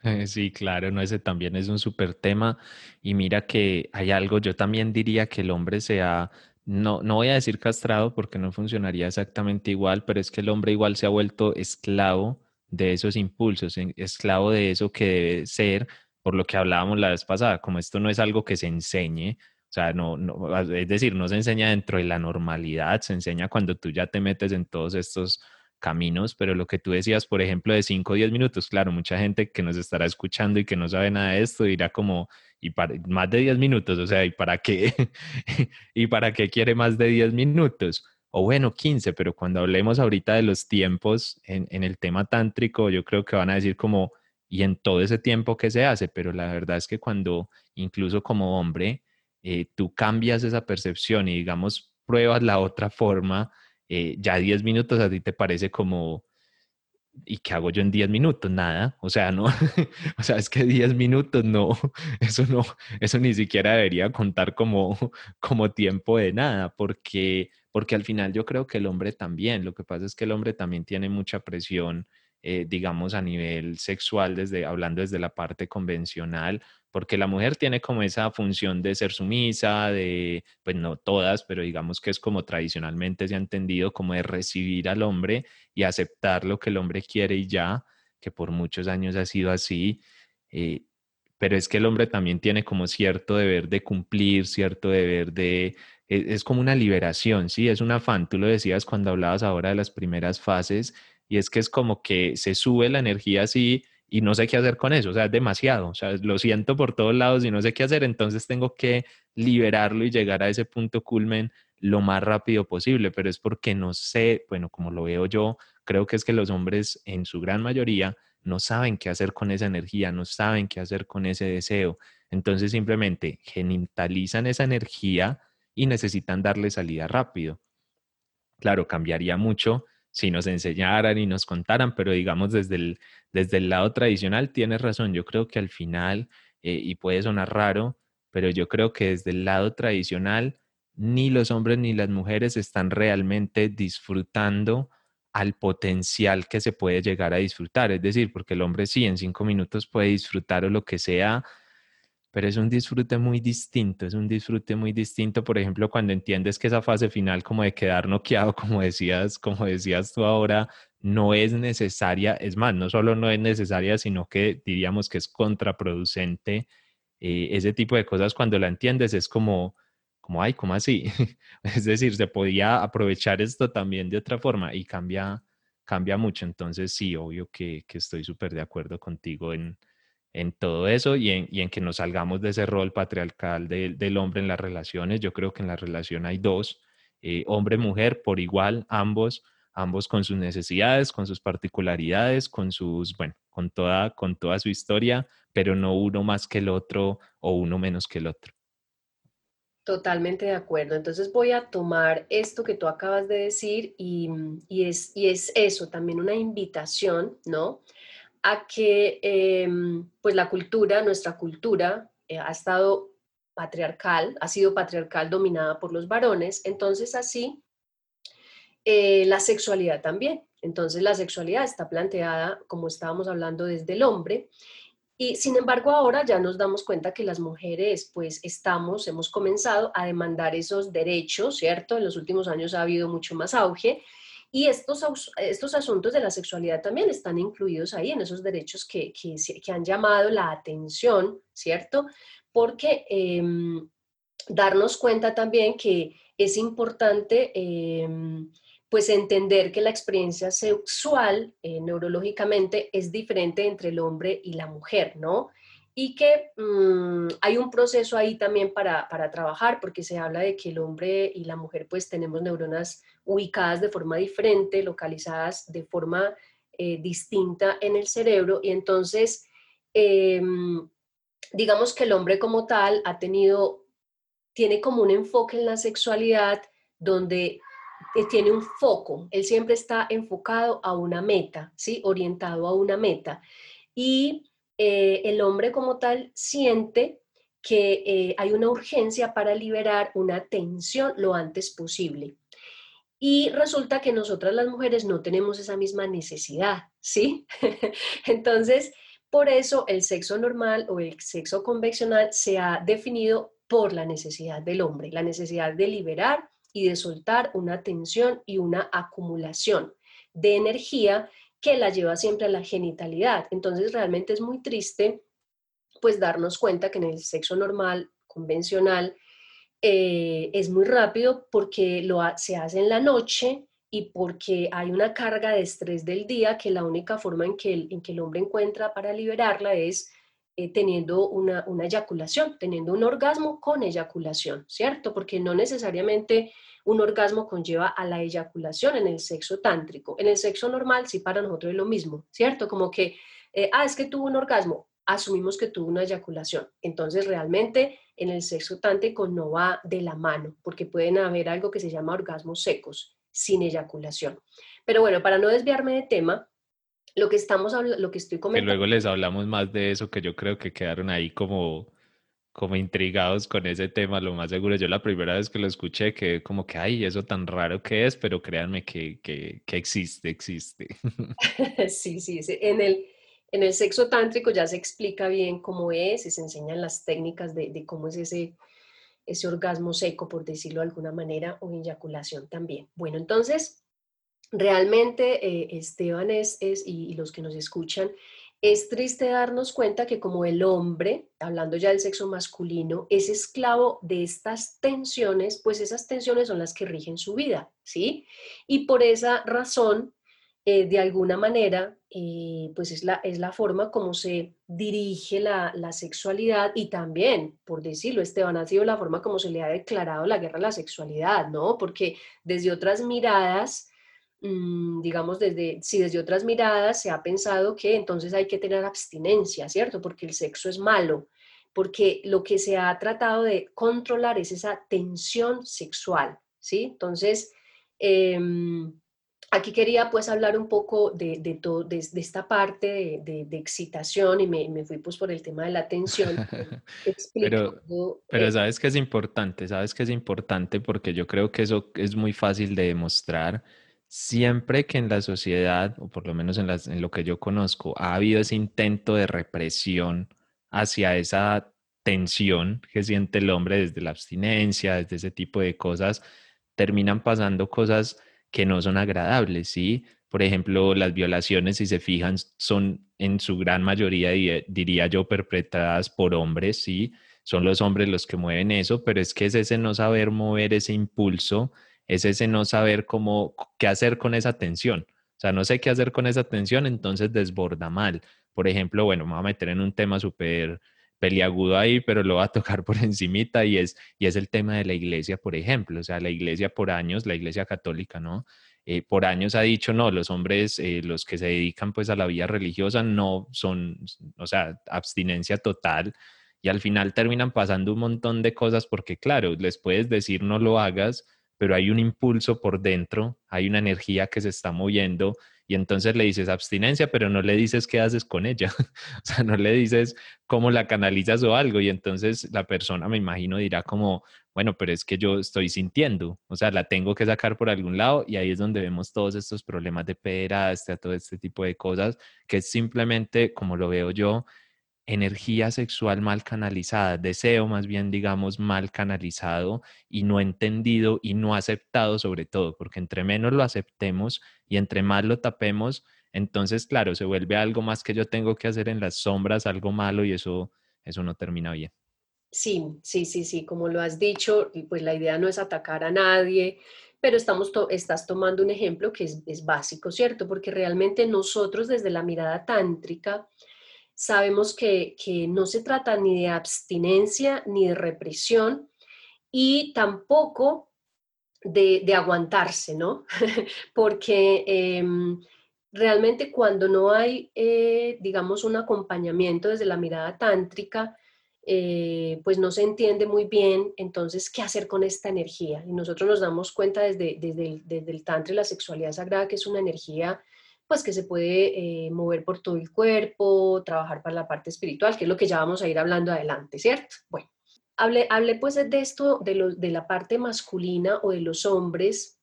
Sí, claro, no, ese también es un súper tema. Y mira que hay algo, yo también diría que el hombre se no, no voy a decir castrado porque no funcionaría exactamente igual, pero es que el hombre igual se ha vuelto esclavo de esos impulsos, esclavo de eso que debe ser, por lo que hablábamos la vez pasada, como esto no es algo que se enseñe, o sea, no, no, es decir, no se enseña dentro de la normalidad, se enseña cuando tú ya te metes en todos estos caminos, pero lo que tú decías, por ejemplo, de 5 o 10 minutos, claro, mucha gente que nos estará escuchando y que no sabe nada de esto dirá como, y para más de 10 minutos, o sea, ¿y para qué? ¿Y para qué quiere más de 10 minutos? O bueno, 15, pero cuando hablemos ahorita de los tiempos en, en el tema tántrico, yo creo que van a decir como, y en todo ese tiempo que se hace, pero la verdad es que cuando incluso como hombre, eh, tú cambias esa percepción y digamos, pruebas la otra forma, eh, ya 10 minutos a ti te parece como, ¿y qué hago yo en 10 minutos? Nada, o sea, no, o sea, es que 10 minutos no, eso no, eso ni siquiera debería contar como, como tiempo de nada, porque, porque al final yo creo que el hombre también, lo que pasa es que el hombre también tiene mucha presión eh, digamos, a nivel sexual, desde, hablando desde la parte convencional, porque la mujer tiene como esa función de ser sumisa, de, pues no todas, pero digamos que es como tradicionalmente se ha entendido, como de recibir al hombre y aceptar lo que el hombre quiere y ya, que por muchos años ha sido así. Eh, pero es que el hombre también tiene como cierto deber de cumplir, cierto deber de... Es, es como una liberación, ¿sí? Es un afán, tú lo decías cuando hablabas ahora de las primeras fases, y es que es como que se sube la energía así y no sé qué hacer con eso, o sea, es demasiado, o sea, lo siento por todos lados y no sé qué hacer, entonces tengo que liberarlo y llegar a ese punto culmen lo más rápido posible, pero es porque no sé, bueno, como lo veo yo, creo que es que los hombres en su gran mayoría no saben qué hacer con esa energía, no saben qué hacer con ese deseo, entonces simplemente genitalizan esa energía y necesitan darle salida rápido. Claro, cambiaría mucho si nos enseñaran y nos contaran, pero digamos desde el, desde el lado tradicional tienes razón, yo creo que al final, eh, y puede sonar raro, pero yo creo que desde el lado tradicional ni los hombres ni las mujeres están realmente disfrutando al potencial que se puede llegar a disfrutar. Es decir, porque el hombre sí en cinco minutos puede disfrutar o lo que sea pero es un disfrute muy distinto, es un disfrute muy distinto, por ejemplo, cuando entiendes que esa fase final como de quedar noqueado, como decías, como decías tú ahora, no es necesaria, es más, no solo no es necesaria, sino que diríamos que es contraproducente. Eh, ese tipo de cosas cuando la entiendes es como, como, ay, ¿cómo así? es decir, se podía aprovechar esto también de otra forma y cambia, cambia mucho. Entonces, sí, obvio que, que estoy súper de acuerdo contigo en, en todo eso y en, y en, que nos salgamos de ese rol patriarcal del hombre en las relaciones. Yo creo que en la relación hay dos, eh, hombre-mujer por igual, ambos, ambos con sus necesidades, con sus particularidades, con sus, bueno, con toda, con toda su historia, pero no uno más que el otro o uno menos que el otro. Totalmente de acuerdo. Entonces voy a tomar esto que tú acabas de decir y, y, es, y es eso, también una invitación, ¿no? A que em, pues la cultura, nuestra cultura, eh, ha estado patriarcal, ha sido patriarcal dominada por los varones, entonces así eh, la sexualidad también. Entonces la sexualidad está planteada, como estábamos hablando, desde el hombre. Y sin embargo ahora ya nos damos cuenta que las mujeres pues estamos, hemos comenzado a demandar esos derechos, ¿cierto? En los últimos años ha habido mucho más auge y estos, estos asuntos de la sexualidad también están incluidos ahí en esos derechos que, que, han llamado la atención, ¿cierto? Porque em, darnos cuenta también que es importante em, pues entender que la experiencia sexual eh, neurológicamente es diferente entre el hombre y la mujer, ¿no? Y que mm, hay un proceso ahí también para, para, trabajar, porque se habla de que el hombre y la mujer pues tenemos neuronas ubicadas de forma diferente, localizadas de forma eh, distinta en el cerebro, y entonces em, digamos que el hombre como tal ha tenido, tiene como un enfoque en la sexualidad donde eh, tiene un foco, él siempre está enfocado a una meta, ¿sí? Orientado a una meta. Y eh, el hombre como tal siente que eh, hay una urgencia para liberar una tensión lo antes posible. Y resulta que nosotras las mujeres no tenemos esa misma necesidad, ¿sí? Entonces, por eso el sexo normal o el sexo convencional se ha definido por la necesidad del hombre, la necesidad de liberar y de soltar una tensión y una acumulación de energía que la lleva siempre a la genitalidad. Entonces realmente es muy triste pues darnos cuenta que en el sexo normal, convencional, eh, es muy rápido porque lo se hace en la noche y porque hay una carga de estrés del día que la única forma en que el, hombre encuentra para liberarla es eh, teniendo una, una eyaculación, teniendo un orgasmo con eyaculación, ¿cierto? Porque no necesariamente un orgasmo conlleva a la eyaculación en el sexo tántrico. En el sexo normal sí para nosotros es lo mismo, ¿cierto? Como que, eh, ah, es que tuvo un orgasmo, asumimos que tuvo una eyaculación. Entonces realmente en el sexo tántrico no va de la mano, porque pueden haber algo que se llama orgasmos secos, sin eyaculación. Pero bueno, para no desviarme de tema, lo que estamos lo que estoy comentando. Que luego les hablamos más de eso, que yo creo que quedaron ahí como, como intrigados con ese tema, lo más seguro. Yo la primera vez que lo escuché, que como que, ay, eso tan raro que es, pero créanme que, que, que existe, existe. sí, sí, sí. En el, en el sexo tántrico ya se explica bien cómo es y se enseñan las técnicas de, de cómo es ese, ese orgasmo seco, por decirlo de alguna manera, o eyaculación también. Bueno, entonces, realmente eh, Esteban es, es y, los que nos escuchan, es triste darnos cuenta que como el hombre, hablando ya del sexo masculino, es esclavo de estas tensiones, pues esas tensiones son las que rigen su vida, ¿sí? Y por esa razón, eh, de alguna manera, eh, pues es la, es la forma como se dirige la, la, sexualidad y también, por decirlo, Esteban, ha sido la forma como se le ha declarado la guerra a la sexualidad, ¿no? Porque desde otras miradas, digamos, desde, si desde otras miradas se ha pensado que entonces hay que tener abstinencia, ¿cierto? Porque el sexo es malo, porque lo que se ha tratado de controlar es esa tensión sexual, ¿sí? Entonces, em, Aquí quería pues hablar un poco de, de, todo, de, esta parte de, excitación y me, me, fui pues por el tema de la atención. pero, pero eh sabes que es importante, sabes que es importante porque yo creo que eso es muy fácil de demostrar. Siempre que en la sociedad, o por lo menos en, lo que yo conozco, ha habido ese intento de represión hacia esa tensión que siente el hombre desde la abstinencia, desde ese tipo de cosas, terminan pasando cosas que no son agradables, ¿sí? Por ejemplo, las violaciones, si se fijan, son en su gran mayoría, diría yo, perpetradas por hombres, ¿sí? Son los hombres los que mueven eso, pero es que es ese no saber mover ese impulso, es ese no saber cómo, qué hacer con esa tensión. O sea, no sé qué hacer con esa tensión, entonces desborda mal. Por ejemplo, bueno, me voy a meter en un tema súper peliagudo ahí, pero lo va a tocar por encimita y es, y es el tema de la iglesia, por ejemplo. O sea, la iglesia por años, la iglesia católica, ¿no? Eh, por años ha dicho, no, los hombres, eh, los que se dedican pues a la vida religiosa no son, o sea, abstinencia total. Y al final terminan pasando un montón de cosas porque, claro, les puedes decir no lo hagas, pero hay un impulso por dentro, hay una energía que se está moviendo y entonces le dices abstinencia, pero no le dices qué haces con ella. o sea, no le dices cómo la canalizas o algo. Y entonces la persona, me imagino, dirá como, bueno, pero es que yo estoy sintiendo, o sea, la tengo que sacar por algún lado y ahí es donde vemos todos estos problemas de pederastia, todo este tipo de cosas, que es simplemente, como lo veo yo, energía sexual mal canalizada, deseo más bien, digamos, mal canalizado y no entendido y no aceptado sobre todo, porque entre menos lo aceptemos y entre más lo tapemos, entonces, claro, se vuelve algo más que yo tengo que hacer en las sombras, algo malo y eso, eso no termina bien. Sí, sí, sí, sí, como lo has dicho, pues la idea no es atacar a nadie, pero estamos estás tomando un ejemplo que es, es básico, ¿cierto? Porque realmente nosotros desde la mirada tántrica, sabemos que, no se trata ni de abstinencia ni de represión y tampoco de, aguantarse, ¿no? Porque em, realmente cuando no hay, eh, digamos, un acompañamiento desde la mirada tántrica, eh, pues no se entiende muy bien entonces qué hacer con esta energía. Y nosotros nos damos cuenta desde, desde, el, desde el Tantra la sexualidad sagrada que es una energía pues que se puede eh, mover por todo el cuerpo, trabajar para la parte espiritual, que es lo que ya vamos a ir hablando adelante, ¿cierto? Bueno, hablé, hablé pues de esto, de, de la parte masculina o de los hombres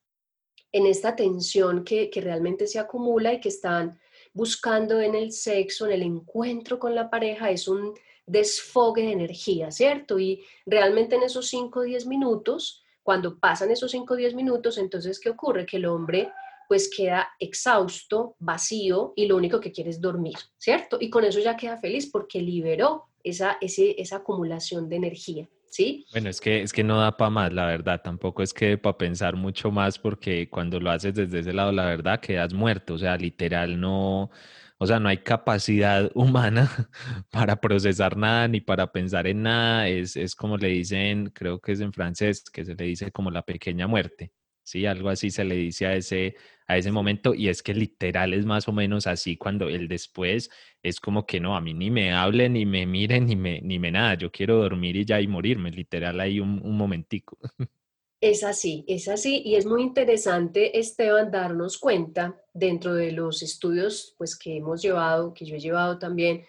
en esta tensión que, que realmente se acumula y que están buscando en el sexo, en el encuentro con la pareja, es un desfogue de energía, ¿cierto? Y realmente en esos 5 o 10 minutos, cuando pasan esos 5 o 10 minutos, entonces, ¿qué ocurre? Que el hombre pues queda exhausto, vacío y lo único que quiere es dormir, ¿cierto? Y con eso ya queda feliz porque liberó esa, esa acumulación de energía. ¿Sí? Bueno, es que, es que no da para más, la verdad. Tampoco es que para pensar mucho más, porque cuando lo haces desde ese lado, la verdad, quedas muerto. O sea, literal, no, o sea, no hay capacidad humana para procesar nada ni para pensar en nada. Es, es como le dicen, creo que es en francés, que se le dice como la pequeña muerte. Sí, algo así se le dice a ese, a ese momento y es que literal es más o menos así cuando el después es como que no, a mí ni me hablen, ni me miren, ni me, ni me nada, yo quiero dormir y ya y morirme, literal ahí un, un momentico. Es así, es así y es muy interesante, Esteban, darnos cuenta dentro de los estudios pues, que hemos llevado, que yo he llevado también,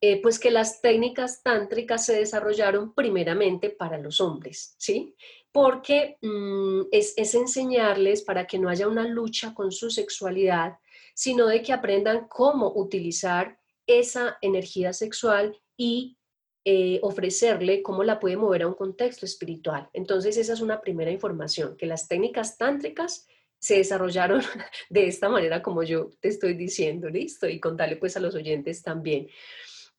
eh, pues que las técnicas tántricas se desarrollaron primeramente para los hombres, ¿sí? Porque mm, es, es enseñarles para que no haya una lucha con su sexualidad, sino de que aprendan cómo utilizar esa energía sexual y eh, ofrecerle cómo la puede mover a un contexto espiritual. Entonces, esa es una primera información, que las técnicas tántricas se desarrollaron de esta manera como yo te estoy diciendo, listo, y contarle pues a los oyentes también.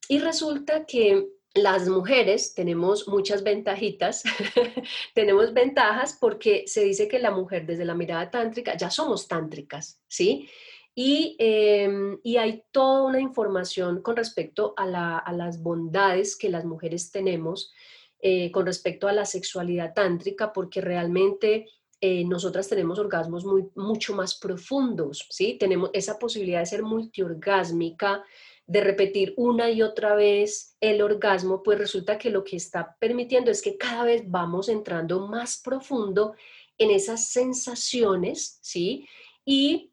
Y resulta que las mujeres tenemos muchas ventajitas, tenemos ventajas porque se dice que la mujer desde la mirada tántrica, ya somos tántricas, ¿sí? Em, y, hay toda una información con respecto a, las bondades que las mujeres tenemos eh, con respecto a la sexualidad tántrica, porque realmente eh, nosotras tenemos orgasmos muy, mucho más profundos, ¿sí? Tenemos esa posibilidad de ser multiorgásmica, de repetir una y otra vez el orgasmo, pues resulta que lo que está permitiendo es que cada vez vamos entrando más profundo en esas sensaciones, ¿sí? Y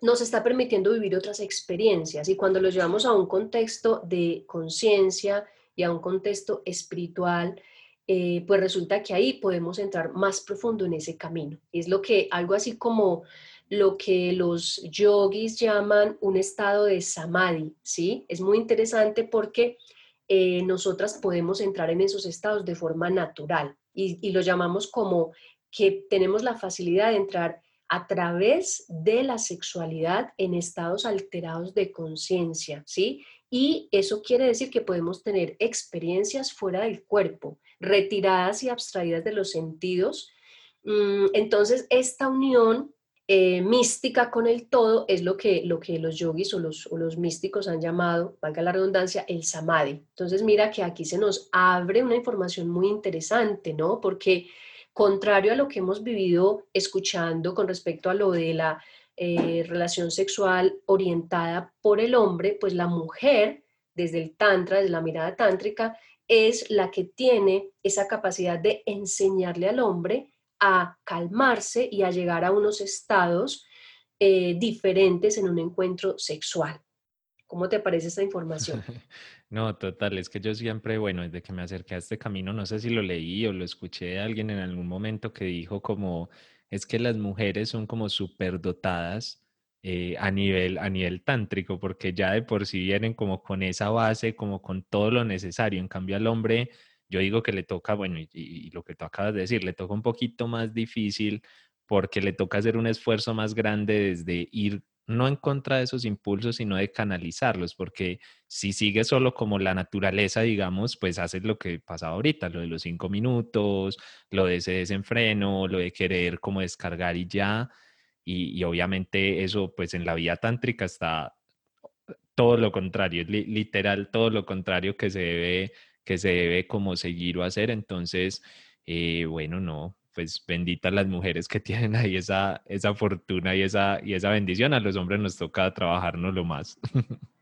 nos está permitiendo vivir otras experiencias y cuando lo llevamos a un contexto de conciencia y a un contexto espiritual, eh, pues resulta que ahí podemos entrar más profundo en ese camino. Es lo que, algo así como lo que los yogis llaman un estado de samadhi, ¿sí? Es muy interesante porque eh, nosotras podemos entrar en esos estados de forma natural y, y lo llamamos como que tenemos la facilidad de entrar a través de la sexualidad en estados alterados de conciencia, ¿sí? Y eso quiere decir que podemos tener experiencias fuera del cuerpo, retiradas y abstraídas de los sentidos. Mm, entonces, esta unión eh, mística con el todo es lo que, lo que los yogis o los, o los místicos han llamado, valga la redundancia, el samadhi. Entonces, mira que aquí se nos abre una información muy interesante, ¿no? Porque contrario a lo que hemos vivido escuchando con respecto a lo de la eh, relación sexual orientada por el hombre, pues la mujer, desde el tantra, desde la mirada tántrica, es la que tiene esa capacidad de enseñarle al hombre a calmarse y a llegar a unos estados eh, diferentes en un encuentro sexual. ¿Cómo te parece esta información? No, total, es que yo siempre, bueno, desde que me acerqué a este camino, no sé si lo leí o lo escuché de alguien en algún momento que dijo como, es que las mujeres son como superdotadas eh, a, nivel, a nivel tántrico, porque ya de por sí vienen como con esa base, como con todo lo necesario. En cambio al hombre, yo digo que le toca, bueno, y, y lo que tú acabas de decir, le toca un poquito más difícil porque le toca hacer un esfuerzo más grande desde ir no en contra de esos impulsos, sino de canalizarlos, porque si sigues solo como la naturaleza, digamos, pues haces lo que pasa ahorita, lo de los cinco minutos, lo de ese desenfreno, lo de querer como descargar y ya, y, obviamente eso pues en la vida tántrica está todo lo contrario, literal todo lo contrario que se debe, que se debe como seguir o hacer, entonces, eh, bueno, no, pues benditas las mujeres que tienen ahí esa, esa fortuna y esa, y esa bendición. A los hombres nos toca trabajarnos lo más.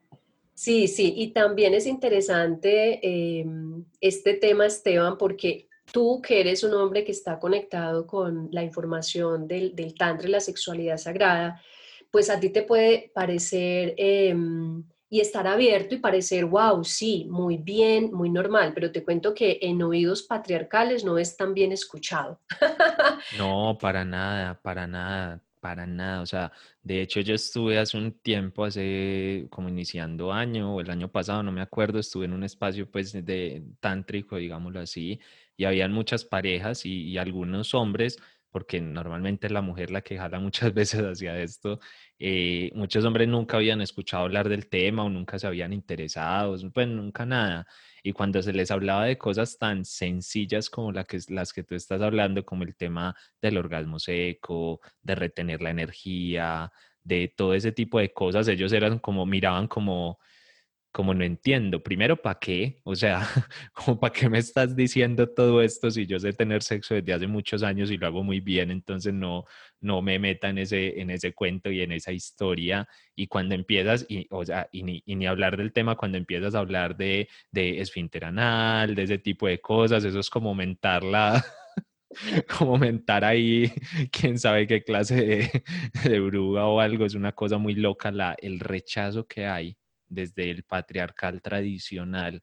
Sí, sí, y también es interesante em, este tema, Esteban, porque tú que eres un hombre que está conectado con la información del, del Tantra y la sexualidad sagrada, pues a ti te puede parecer... Em, y estar abierto y parecer, wow, sí, muy bien, muy normal, pero te cuento que en oídos patriarcales no es tan bien escuchado. No, para nada, para nada, para nada. O sea, de hecho yo estuve hace un tiempo, hace como iniciando año o el año pasado, no me acuerdo, estuve en un espacio pues de tántrico, digámoslo así, y habían muchas parejas y, y algunos hombres porque normalmente es la mujer la que jala muchas veces hacia esto. Eh, muchos hombres nunca habían escuchado hablar del tema o nunca se habían interesado, pues nunca nada. Y cuando se les hablaba de cosas tan sencillas como las que tú estás hablando, como el tema del orgasmo seco, de retener la energía, de todo ese tipo de cosas, ellos eran como, miraban como, como no entiendo, primero, ¿para qué? O sea, para qué me estás diciendo todo esto si yo sé tener sexo desde hace muchos años y lo hago muy bien, entonces no, no me meta en ese, en ese cuento y en esa historia. Y cuando empiezas, y, o sea, y ni, y ni hablar del tema, cuando empiezas a hablar de, de esfínter anal, de ese tipo de cosas, eso es como aumentar la, como mentar ahí, quién sabe qué clase de, de bruja o algo, es una cosa muy loca la, el rechazo que hay desde el patriarcal tradicional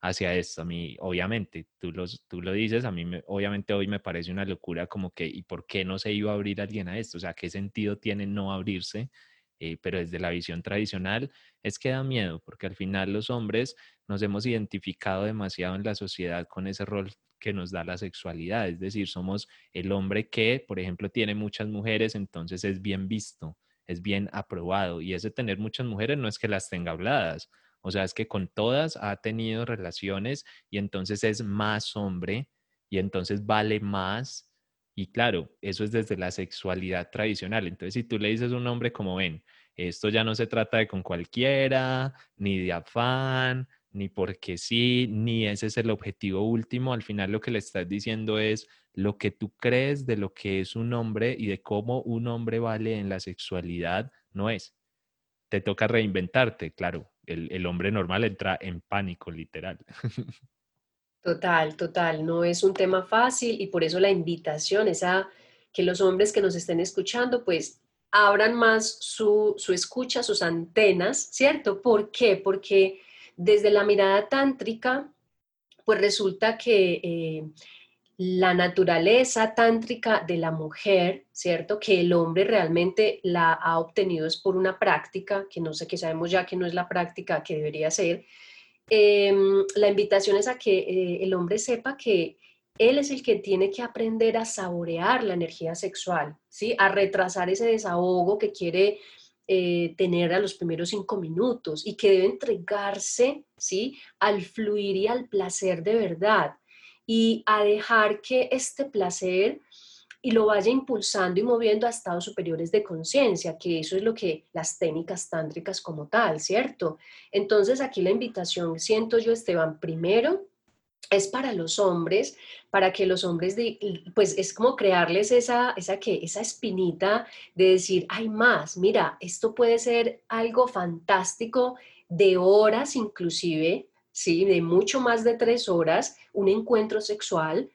hacia esto. A mí, obviamente, tú, los, tú lo dices, a mí obviamente hoy me parece una locura como que, ¿y por qué no se iba a abrir alguien a esto? O sea, ¿qué sentido tiene no abrirse? Eh, pero desde la visión tradicional es que da miedo, porque al final los hombres nos hemos identificado demasiado en la sociedad con ese rol que nos da la sexualidad, es decir, somos el hombre que, por ejemplo, tiene muchas mujeres, entonces es bien visto, es bien aprobado, y ese tener muchas mujeres no es que las tenga habladas, o sea, es que con todas ha tenido relaciones y entonces es más hombre y entonces vale más. Y claro, eso es desde la sexualidad tradicional. Entonces, si tú le dices a un hombre como ven, esto ya no se trata de con cualquiera, ni de afán, ni porque sí, ni ese es el objetivo último. Al final lo que le estás diciendo es lo que tú crees de lo que es un hombre y de cómo un hombre vale en la sexualidad, no es. Te toca reinventarte, claro el, hombre normal entra en pánico, literal. Total, total. No es un tema fácil y por eso la invitación es a que los hombres que nos estén escuchando, pues abran más su, su escucha, sus antenas, ¿cierto? ¿Por qué? Porque desde la mirada tántrica, pues resulta que eh, la naturaleza tántrica de la mujer, ¿cierto? Que el hombre realmente la ha obtenido es por una práctica, que no sé, que sabemos ya que no es la práctica que debería ser. Em, la invitación es a que eh, el hombre sepa que él es el que tiene que aprender a saborear la energía sexual, ¿sí? A retrasar ese desahogo que quiere eh, tener a los primeros cinco minutos y que debe entregarse, ¿sí? Al fluir y al placer de verdad y a dejar que este placer y lo vaya impulsando y moviendo a estados superiores de conciencia, que eso es lo que las técnicas tántricas como tal, ¿cierto? Entonces aquí la invitación, siento yo, Esteban, primero es para los hombres, para que los hombres, de, pues es como crearles esa, esa, que, esa espinita de decir, hay más, mira, esto puede ser algo fantástico de horas inclusive, ¿sí? De mucho más de tres horas, un encuentro sexual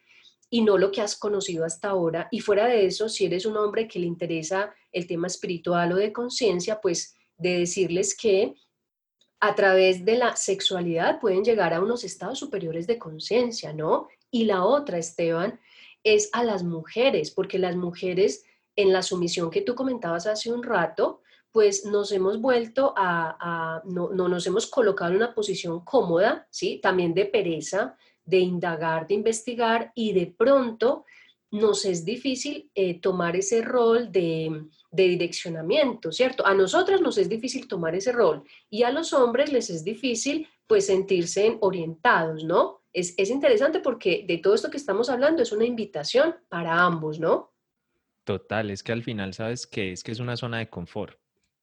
y no lo que has conocido hasta ahora. Y fuera de eso, si eres un hombre que le interesa el tema espiritual o de conciencia, pues de decirles que a través de la sexualidad pueden llegar a unos estados superiores de conciencia, ¿no? Y la otra, Esteban, es a las mujeres, porque las mujeres en la sumisión que tú comentabas hace un rato, pues nos hemos vuelto a, no, nos hemos colocado en una posición cómoda, ¿sí? También de pereza, de indagar, de investigar y de pronto nos es difícil eh, tomar ese rol de, direccionamiento, ¿cierto? A nosotras nos es difícil tomar ese rol y a los hombres les es difícil pues sentirse orientados, ¿no? Es, es interesante porque de todo esto que estamos hablando es una invitación para ambos, ¿no? Total, es que al final, ¿sabes qué? Es que es una zona de confort.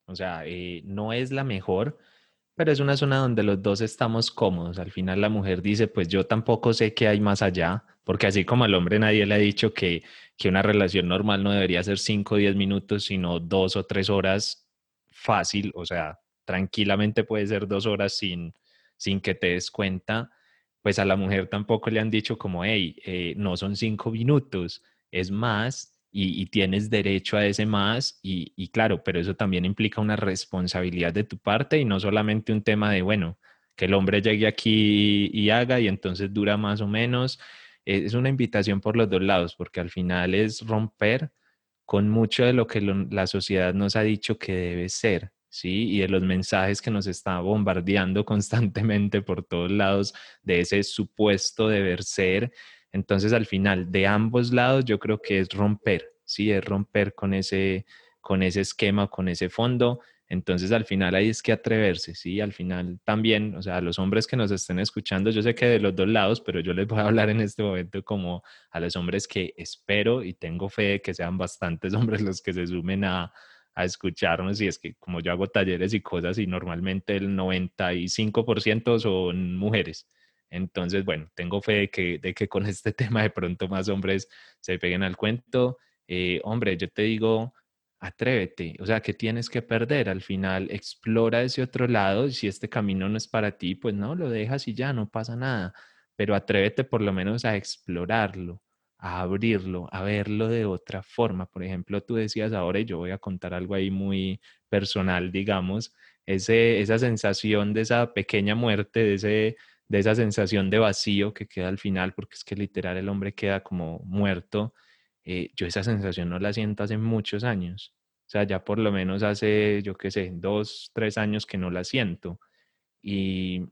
O sea, eh, no es la mejor, pero es una zona donde los dos estamos cómodos. Al final la mujer dice, pues yo tampoco sé qué hay más allá, porque así como al hombre nadie le ha dicho que, que una relación normal no debería ser 5 o 10 minutos, sino dos o tres horas fácil, o sea, tranquilamente puede ser dos horas sin, sin que te des cuenta, pues a la mujer tampoco le han dicho como, hey, eh, no son cinco minutos, es más, y, tienes derecho a ese más y, claro, pero eso también implica una responsabilidad de tu parte y no solamente un tema de, bueno, que el hombre llegue aquí y, haga y entonces dura más o menos. E, es una invitación por los dos lados porque al final es romper con mucho de lo que la sociedad nos ha dicho que debe ser, ¿sí? Y de los mensajes que nos está bombardeando constantemente por todos lados de ese supuesto deber ser entonces, al final, de ambos lados, yo creo que es romper, ¿sí? Es romper con ese, con ese esquema, con ese fondo. Entonces, al final ahí es que atreverse, ¿sí? Al final también, o sea, a los hombres que nos estén escuchando, yo sé que de los dos lados, pero yo les voy a hablar en este momento como a los hombres que espero y tengo fe de que sean bastantes hombres los que se sumen a, a escucharnos. Y es que como yo hago talleres y cosas y normalmente el 95% son mujeres. Entonces, bueno, tengo fe de que, de que con este tema de pronto más hombres se peguen al cuento. Eh, hombre, yo te digo, atrévete, o sea, ¿qué tienes que perder? Al final, explora ese otro lado si este camino no es para ti, pues no, lo dejas y ya, no pasa nada, pero atrévete por lo menos a explorarlo, a abrirlo, a verlo de otra forma. Por ejemplo, tú decías ahora, y yo voy a contar algo ahí muy personal, digamos, ese, esa sensación de esa pequeña muerte, de, ese, de esa sensación de vacío que queda al final, porque es que literal el hombre queda como muerto. Eh, yo esa sensación no la siento hace muchos años. O sea, ya por lo menos hace, yo qué sé, dos, tres años que no la siento. Y,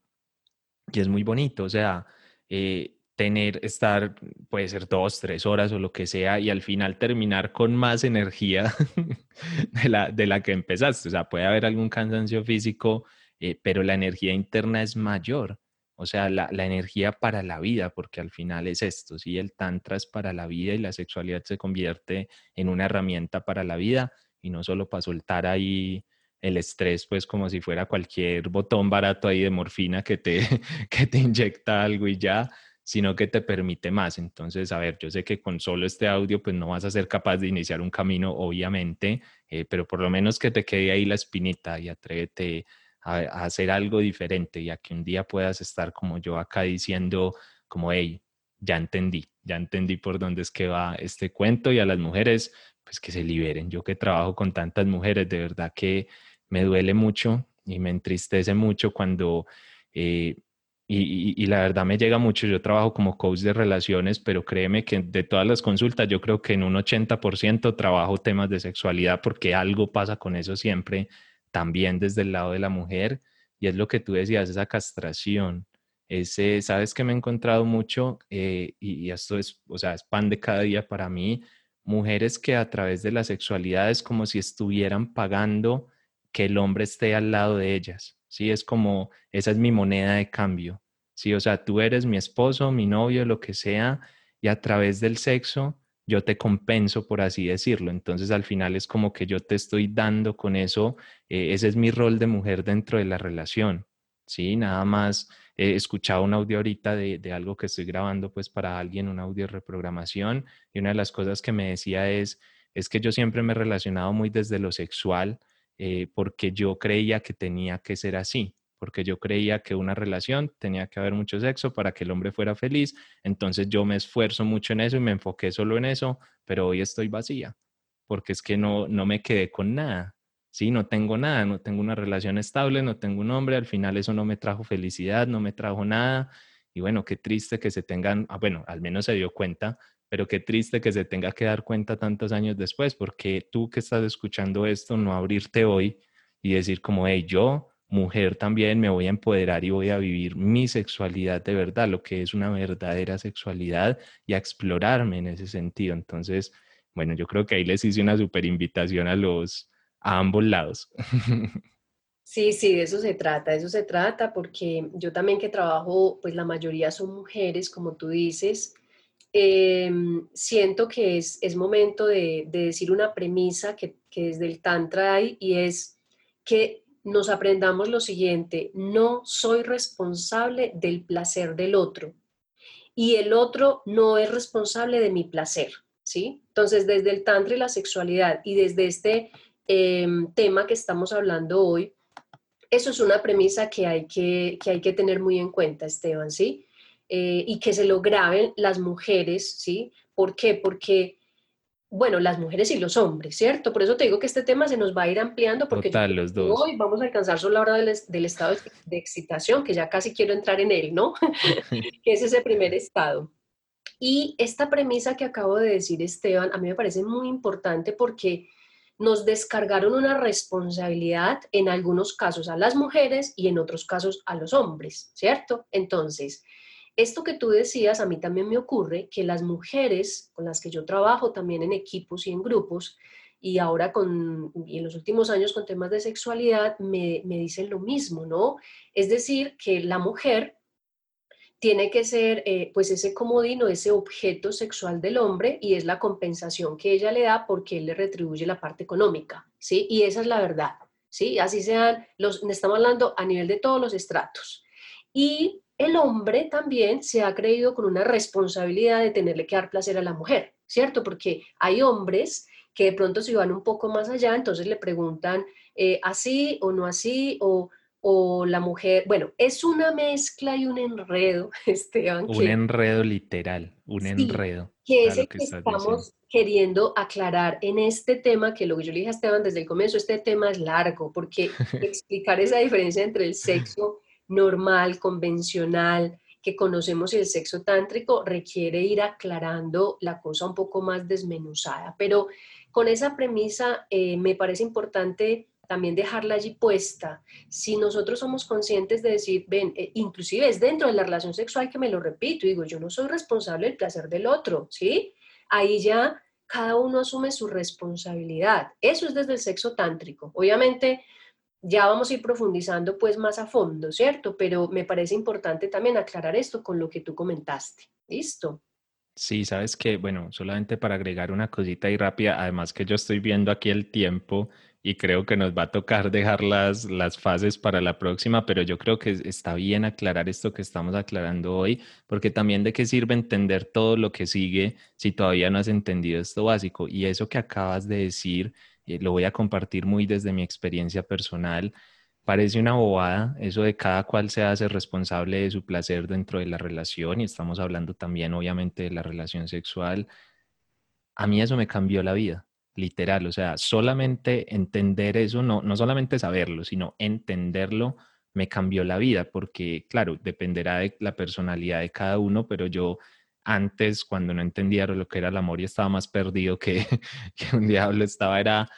y es muy bonito, o sea, eh, tener, estar, puede ser dos, tres horas o lo que sea, y al final terminar con más energía de, la, de la que empezaste. O sea, puede haber algún cansancio físico, eh, pero la energía interna es mayor. O sea, la, la, energía para la vida, porque al final es esto, ¿sí? El tantra es para la vida y la sexualidad se convierte en una herramienta para la vida y no solo para soltar ahí el estrés, pues como si fuera cualquier botón barato ahí de morfina que te, que te inyecta algo y ya, sino que te permite más. Entonces, a ver, yo sé que con solo este audio, pues no vas a ser capaz de iniciar un camino, obviamente, eh, pero por lo menos que te quede ahí la espinita y atrévete a, hacer algo diferente y a que un día puedas estar como yo acá diciendo, como, hey, ya entendí, ya entendí por dónde es que va este cuento y a las mujeres, pues que se liberen. Yo que trabajo con tantas mujeres, de verdad que me duele mucho y me entristece mucho cuando eh, y, la verdad me llega mucho, yo trabajo como coach de relaciones, pero créeme que de todas las consultas yo creo que en un 80% trabajo temas de sexualidad porque algo pasa con eso siempre, también desde el lado de la mujer, y es lo que tú decías, esa castración, ese, sabes que me he encontrado mucho, eh, y, y, esto es, o sea, es pan de cada día para mí, mujeres que a través de la sexualidad es como si estuvieran pagando que el hombre esté al lado de ellas ¿sí? Es como, esa es mi moneda de cambio, ¿sí? O sea, tú eres mi esposo, mi novio, lo que sea, y a través del sexo yo te compenso, por así decirlo. Entonces, al final es como que yo te estoy dando con eso, eh, ese es mi rol de mujer dentro de la relación, ¿sí? Nada más he escuchado un audio ahorita de, de, algo que estoy grabando pues para alguien, un audio reprogramación, y una de las cosas que me decía es, es que yo siempre me he relacionado muy desde lo sexual, eh, porque yo creía que tenía que ser así, porque yo creía que una relación tenía que haber mucho sexo para que el hombre fuera feliz, entonces yo me esfuerzo mucho en eso y me enfoqué solo en eso, pero hoy estoy vacía, porque es que no, no me quedé con nada. Sí, no tengo nada, no tengo una relación estable, no tengo un hombre, al final eso no me trajo felicidad, no me trajo nada. Y bueno, qué triste que se tengan, ah, bueno, al menos se dio cuenta pero qué triste que se tenga que dar cuenta tantos años después, porque tú que estás escuchando esto, no abrirte hoy y decir como, hey, yo, mujer también, me voy a empoderar y voy a vivir mi sexualidad de verdad, lo que es una verdadera sexualidad y a explorarme en ese sentido. Entonces, bueno, yo creo que ahí les hice una super invitación a los, a ambos lados. Sí, sí, de eso se trata, de eso se trata, porque yo también que trabajo, pues la mayoría son mujeres, como tú dices, Em, siento que es, es momento de, decir una premisa que, que desde el Tantra hay y es que nos aprendamos lo siguiente, no soy responsable del placer del otro y el otro no es responsable de mi placer, ¿sí? Entonces, desde el Tantra y la sexualidad y desde este em, tema que estamos hablando hoy, eso es una premisa que hay que, que hay que tener muy en cuenta, Esteban, ¿sí? Eh, y que se lo graben las mujeres, ¿sí? ¿Por qué? Porque, bueno, las mujeres y los hombres, ¿cierto? Por eso te digo que este tema se nos va a ir ampliando porque los dos. hoy vamos a alcanzar solo la hora del, del, estado de excitación, que ya casi quiero entrar en él, ¿no? que es ese primer estado. Y esta premisa que acabo de decir, Esteban, a mí me parece muy importante porque nos descargaron una responsabilidad en algunos casos a las mujeres y en otros casos a los hombres, ¿cierto? Entonces, esto que tú decías, a mí también me ocurre que las mujeres con las que yo trabajo también en equipos y en grupos, y ahora con, y en los últimos años con temas de sexualidad, me, dicen lo mismo, ¿no? Es decir, que la mujer tiene que ser eh, pues ese comodino, ese objeto sexual del hombre y es la compensación que ella le da porque él le retribuye la parte económica, ¿sí? Y esa es la verdad, ¿sí? Así sean, los, estamos hablando a nivel de todos los estratos. Y el hombre también se ha creído con una responsabilidad de tenerle que dar placer a la mujer, ¿cierto? Porque hay hombres que de pronto se van un poco más allá, entonces le preguntan eh, así o no así, o, o la mujer, bueno, es una mezcla y un enredo, Esteban. Un enredo literal, un enredo. Que es el que, estamos queriendo aclarar en este tema, que lo que yo le dije a Esteban desde el comienzo, este tema es largo, porque explicar esa diferencia entre el sexo normal, convencional, que conocemos el sexo tántrico requiere ir aclarando la cosa un poco más desmenuzada. Pero con esa premisa eh, me parece importante también dejarla allí puesta. Si nosotros somos conscientes de decir, ven, eh, inclusive es dentro de la relación sexual que me lo repito, digo, yo no soy responsable del placer del otro, ¿sí? Ahí ya cada uno asume su responsabilidad. Eso es desde el sexo tántrico. Obviamente, ya vamos a ir profundizando pues más a fondo, ¿cierto? Pero me parece importante también aclarar esto con lo que tú comentaste. ¿Listo? Sí, sabes que, bueno, solamente para agregar una cosita y rápida, además que yo estoy viendo aquí el tiempo y creo que nos va a tocar dejar las, las fases para la próxima, pero yo creo que está bien aclarar esto que estamos aclarando hoy, porque también de qué sirve entender todo lo que sigue si todavía no has entendido esto básico. Y eso que acabas de decir, eh, lo voy a compartir muy desde mi experiencia personal. Parece una bobada eso de cada cual se hace responsable de su placer dentro de la relación y estamos hablando también obviamente de la relación sexual. A mí eso me cambió la vida literal, o sea, solamente entender eso, no, no solamente saberlo, sino entenderlo, me cambió la vida, porque claro, dependerá de la personalidad de cada uno, pero yo antes, cuando no entendía lo que era el amor y estaba más perdido que, un diablo, estaba, era,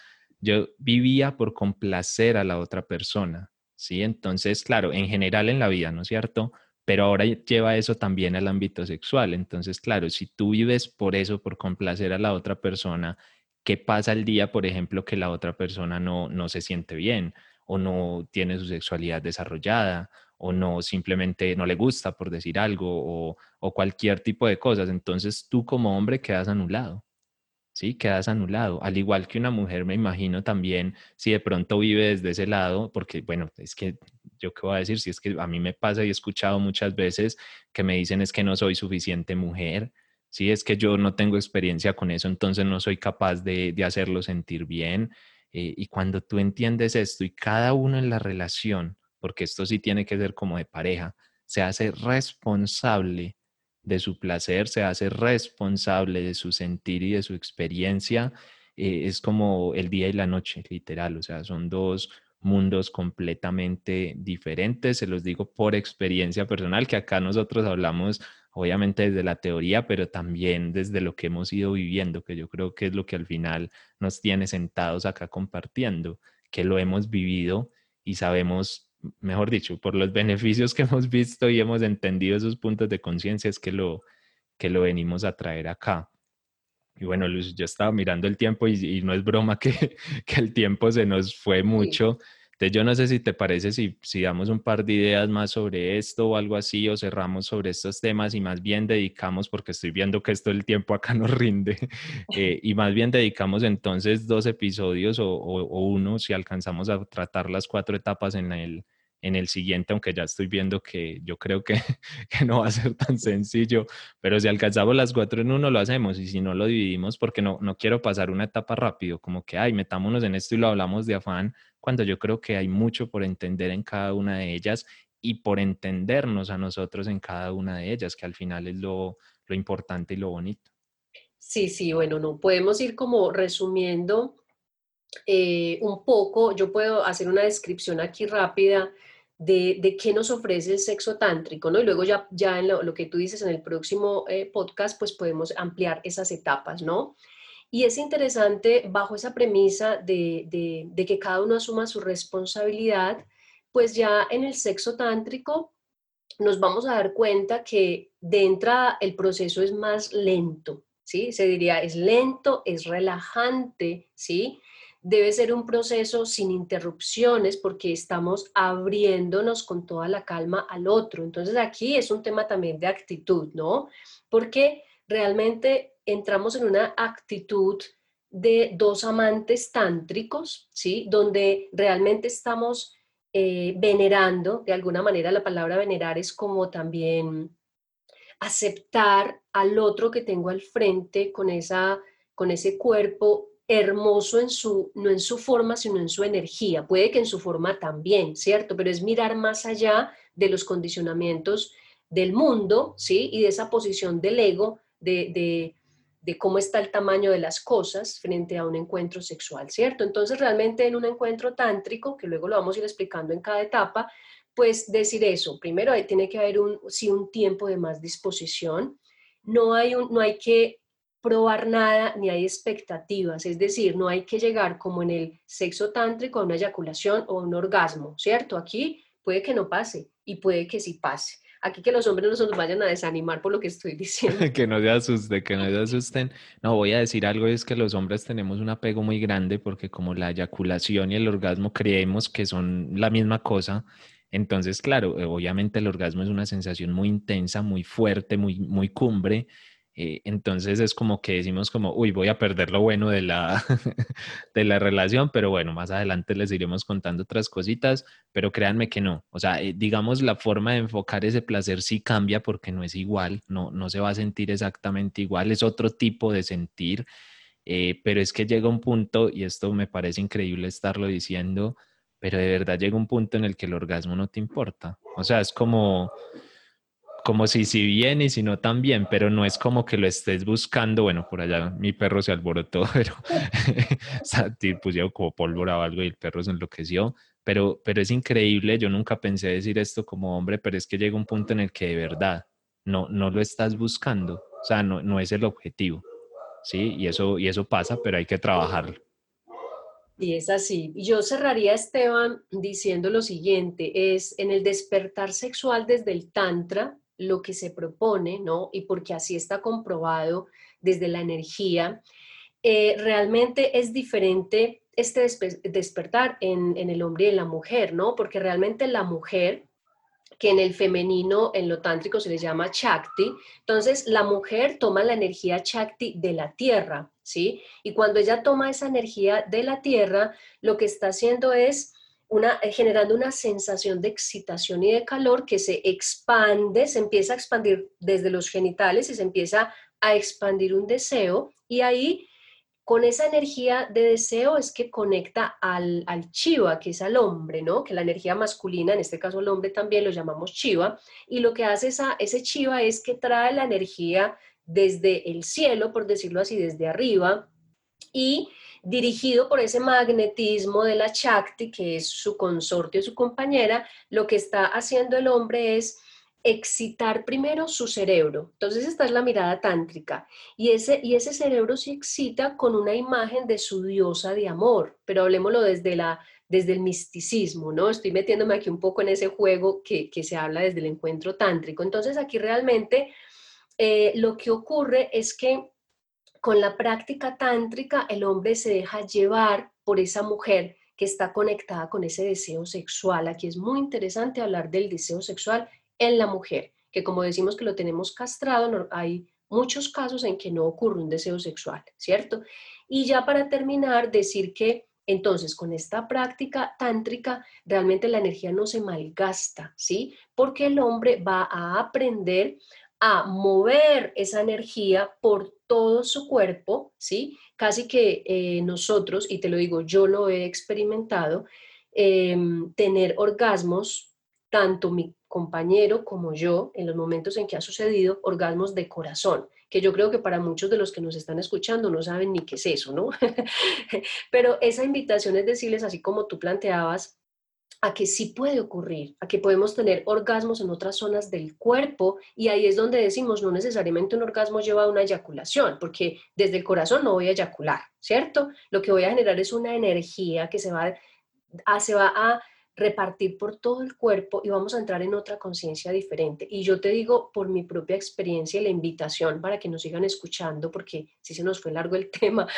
yo vivía por complacer a la otra persona, ¿sí? Entonces, claro, en general en la vida, ¿no es cierto? Pero ahora lleva eso también al ámbito sexual. Entonces, claro, si tú vives por eso, por complacer a la otra persona, qué pasa el día, por ejemplo, que la otra persona no, no se siente bien o no tiene su sexualidad desarrollada o no simplemente no le gusta por decir algo o, o cualquier tipo de cosas. Entonces tú como hombre quedas anulado. ¿sí? Quedas anulado. Al igual que una mujer, me imagino también, si de pronto vive desde ese lado, porque bueno, es que yo qué voy a decir, si es que a mí me pasa y he escuchado muchas veces que me dicen es que no soy suficiente mujer, si es que yo no tengo experiencia con eso, entonces no soy capaz de, hacerlo sentir bien. Eh, y cuando tú entiendes esto y cada uno en la relación, porque esto sí tiene que ser como de pareja, se hace responsable de su placer, se hace responsable de su sentir y de su experiencia, eh, es como el día y la noche, literal, o sea, son dos mundos completamente diferentes, se los digo por experiencia personal, que acá nosotros hablamos obviamente desde la teoría, pero también desde lo que hemos ido viviendo, que yo creo que es lo que al final nos tiene sentados acá compartiendo, que lo hemos vivido y sabemos, mejor dicho, por los beneficios que hemos visto y hemos entendido esos puntos de conciencia, es que lo, que lo venimos a traer acá. Y bueno, Luz, yo estaba mirando el tiempo y, no es broma que, que, el tiempo se nos fue mucho. Entonces, yo no sé si te parece si, si damos un par de ideas más sobre esto o algo así, o cerramos sobre estos temas y más bien dedicamos, porque estoy viendo que esto el tiempo acá nos rinde, eh, y más bien dedicamos entonces dos episodios o, o, uno si alcanzamos a tratar las cuatro etapas en el, en el siguiente, aunque ya estoy viendo que yo creo que, que, no va a ser tan sencillo, pero si alcanzamos las cuatro en uno lo hacemos y si no lo dividimos, porque no, no quiero pasar una etapa rápido, como que, ay, metámonos en esto y lo hablamos de afán, cuando yo creo que hay mucho por entender en cada una de ellas y por entendernos a nosotros en cada una de ellas, que al final es lo, lo importante y lo bonito. Sí, sí, bueno, no podemos ir como resumiendo eh, un poco, yo puedo hacer una descripción aquí rápida de, de, qué nos ofrece el sexo tántrico, ¿no? Y luego ya, ya en lo, que tú dices en el próximo eh, podcast, pues podemos ampliar esas etapas, ¿no? Y es interesante, bajo esa premisa de, que cada uno asuma su responsabilidad, pues ya en el sexo tántrico nos vamos a dar cuenta que de entrada el proceso es más lento, ¿sí? Se diría, es lento, es relajante, ¿sí? Debe ser un proceso sin interrupciones porque estamos abriéndonos con toda la calma al otro. Entonces aquí es un tema también de actitud, ¿no? Porque realmente entramos en una actitud de dos amantes tántricos, ¿sí? Donde realmente estamos eh, venerando, de alguna manera la palabra venerar es como también aceptar al otro que tengo al frente con, esa, con ese cuerpo hermoso en su, no en su forma, sino en su energía. Puede que en su forma también, ¿cierto? Pero es mirar más allá de los condicionamientos del mundo, ¿sí? Y de esa posición del ego, de, de, cómo está el tamaño de las cosas frente a un encuentro sexual, ¿cierto? Entonces, realmente en un encuentro tántrico, que luego lo vamos a ir explicando en cada etapa, pues decir eso. Primero, tiene que haber un, sí, un tiempo de más disposición. No hay, un, no hay que probar nada ni hay expectativas, es decir, no hay que llegar como en el sexo tántrico a una eyaculación o un orgasmo, ¿cierto? Aquí puede que no pase y puede que sí pase. Aquí que los hombres no se nos vayan a desanimar por lo que estoy diciendo. que no se asusten, que no se asusten. No, voy a decir algo, es que los hombres tenemos un apego muy grande porque como la eyaculación y el orgasmo creemos que son la misma cosa. Entonces, claro, obviamente el orgasmo es una sensación muy intensa, muy fuerte, muy, muy cumbre eh, entonces es como que decimos como, uy, voy a perder lo bueno de la, de la relación, pero bueno, más adelante les iremos contando otras cositas, pero créanme que no. O sea, eh, digamos, la forma de enfocar ese placer sí cambia porque no es igual, no, no se va a sentir exactamente igual, es otro tipo de sentir, eh, pero es que llega un punto, y esto me parece increíble estarlo diciendo, pero de verdad llega un punto en el que el orgasmo no te importa. O sea, es como como si si bien y si no también, pero no es como que lo estés buscando. Bueno, por allá mi perro se alborotó, pero pusieron como pólvora o algo y el perro se enloqueció. Pero, pero es increíble, yo nunca pensé decir esto como hombre, pero es que llega un punto en el que de verdad no, no lo estás buscando, o sea, no, no es el objetivo, ¿sí? Y eso, y eso pasa, pero hay que trabajarlo. Y es así. Yo cerraría, Esteban, diciendo lo siguiente, es en el despertar sexual desde el Tantra, lo que se propone, ¿no? Y porque así está comprobado desde la energía, eh, realmente es diferente este despertar en, en, el hombre y en la mujer, ¿no? Porque realmente la mujer, que en el femenino, en lo tántrico se le llama Chakti, entonces la mujer toma la energía Chakti de la tierra, ¿sí? Y cuando ella toma esa energía de la tierra, lo que está haciendo es eh, generando una sensación de excitación y de calor que se expande, se empieza a expandir desde los genitales y se empieza a expandir un deseo y ahí con esa energía de deseo es que conecta al, al chiva, que es al hombre, ¿no? Que la energía masculina, en este caso el hombre también lo llamamos chiva, y lo que hace esa, ese chiva es que trae la energía desde el cielo, por decirlo así, desde arriba, y dirigido por ese magnetismo de la Chakti, que es su consorte o su compañera, lo que está haciendo el hombre es excitar primero su cerebro. Entonces esta es la mirada tántrica y ese, y ese cerebro se excita con una imagen de su diosa de amor, pero hablemoslo desde, la, desde el misticismo, ¿no? Estoy metiéndome aquí un poco en ese juego que, se habla desde el encuentro tántrico. Entonces aquí realmente eh, lo que ocurre es que con la práctica tántrica el hombre se deja llevar por esa mujer que está conectada con ese deseo sexual. Aquí es muy interesante hablar del deseo sexual en la mujer, que como decimos que lo tenemos castrado, hay muchos casos en que no ocurre un deseo sexual, ¿cierto? Y ya para terminar, decir que entonces con esta práctica tántrica realmente la energía no se malgasta, ¿sí? Porque el hombre va a aprender a mover esa energía por todo su cuerpo, ¿sí? Casi que eh, nosotros, y te lo digo, yo lo he experimentado, em, tener orgasmos, tanto mi compañero como yo, en los momentos en que ha sucedido, orgasmos de corazón, que yo creo que para muchos de los que nos están escuchando no saben ni qué es eso, ¿no? Pero esa invitación es decirles, así como tú planteabas, a que sí puede ocurrir, a que podemos tener orgasmos en otras zonas del cuerpo y ahí es donde decimos no necesariamente un orgasmo lleva a una eyaculación, porque desde el corazón no voy a eyacular, ¿cierto? Lo que voy a generar es una energía que se va a, se va a repartir por todo el cuerpo y vamos a entrar en otra conciencia diferente. Y yo te digo por mi propia experiencia y la invitación para que nos sigan escuchando, porque si se nos fue largo el tema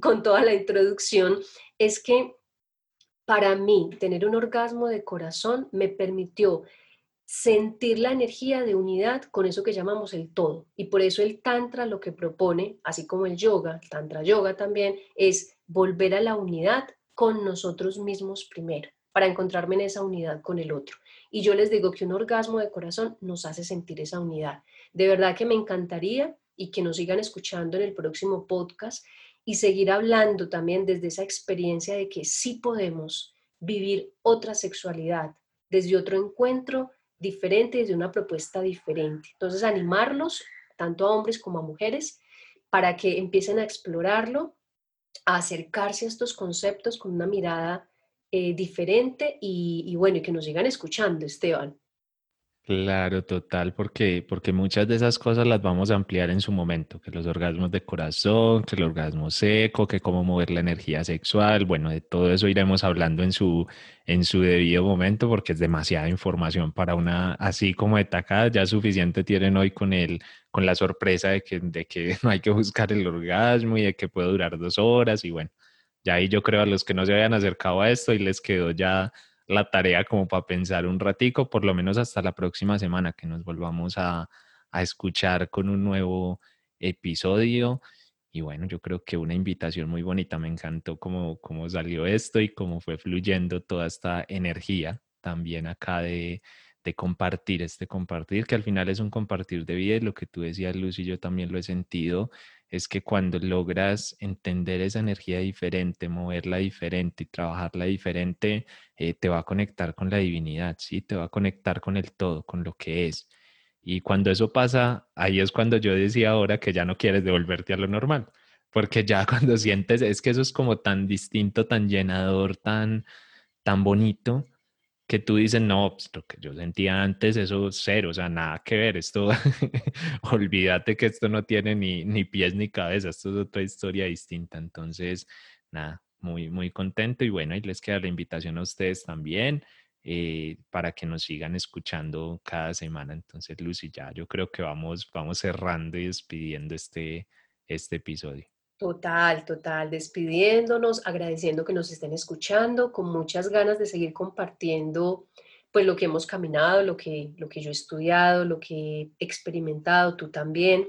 con toda la introducción, es que para mí, tener un orgasmo de corazón me permitió sentir la energía de unidad con eso que llamamos el todo. Y por eso el Tantra lo que propone, así como el yoga, Tantra Yoga también, es volver a la unidad con nosotros mismos primero, para encontrarme en esa unidad con el otro. Y yo les digo que un orgasmo de corazón nos hace sentir esa unidad. De verdad que me encantaría y que nos sigan escuchando en el próximo podcast y seguir hablando también desde esa experiencia de que sí podemos vivir otra sexualidad desde otro encuentro diferente, desde una propuesta diferente. Entonces, animarlos, tanto a hombres como a mujeres, para que empiecen a explorarlo, a acercarse a estos conceptos con una mirada eh, diferente y, bueno, y que nos sigan escuchando, Esteban. Claro, total, porque, porque muchas de esas cosas las vamos a ampliar en su momento, que los orgasmos de corazón, que el orgasmo seco, que cómo mover la energía sexual, bueno, de todo eso iremos hablando en su, en su debido momento, porque es demasiada información para una, así como de tacada, ya suficiente tienen hoy con el, con la sorpresa de que, de que no hay que buscar el orgasmo y de que puede durar dos horas, y bueno, ya ahí yo creo a los que no se hayan acercado a esto y les quedó ya la tarea como para pensar un ratico, por lo menos hasta la próxima semana que nos volvamos a, escuchar con un nuevo episodio. Y bueno, yo creo que una invitación muy bonita, me encantó cómo, cómo salió esto y cómo fue fluyendo toda esta energía también acá de, de compartir, este compartir, que al final es un compartir de vida y lo que tú decías, Lucy, yo también lo he sentido, es que cuando logras entender esa energía diferente, moverla diferente y trabajarla diferente, eh, te va a conectar con la divinidad, ¿sí? Te va a conectar con el todo, con lo que es. Y cuando eso pasa, ahí es cuando yo decía ahora que ya no quieres devolverte a lo normal, porque ya cuando sientes, es que eso es como tan distinto, tan llenador, tan, tan bonito, que tú dices, no, pues, lo que yo sentía antes, eso cero, o sea, nada que ver, esto, olvídate que esto no tiene ni, ni pies ni cabeza, esto es otra historia distinta. Entonces, nada, muy, muy contento y bueno, ahí les queda la invitación a ustedes también eh, para que nos sigan escuchando cada semana. Entonces, Lucy, ya yo creo que vamos, vamos cerrando y despidiendo este, este episodio. Total, total, despidiéndonos, agradeciendo que nos estén escuchando, con muchas ganas de seguir compartiendo pues lo que hemos caminado, lo que, lo que yo he estudiado, lo que he experimentado, tú también,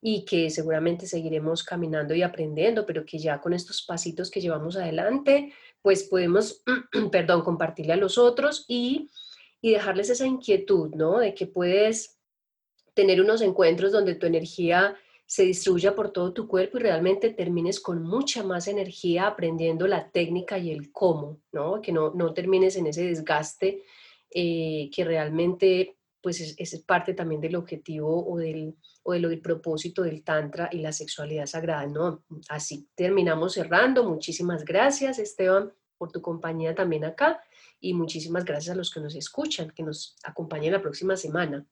y que seguramente seguiremos caminando y aprendiendo, pero que ya con estos pasitos que llevamos adelante, pues podemos, perdón, compartirle a los otros y, y dejarles esa inquietud, ¿no? De que puedes tener unos encuentros donde tu energía se distribuya por todo tu cuerpo y realmente termines con mucha más energía aprendiendo la técnica y el cómo, ¿no? Que no, no termines en ese desgaste eh, que realmente pues es, parte también del objetivo o del, o del propósito del Tantra y la sexualidad sagrada, ¿no? Así terminamos cerrando. Muchísimas gracias, Esteban, por tu compañía también acá y muchísimas gracias a los que nos escuchan, que nos acompañen la próxima semana.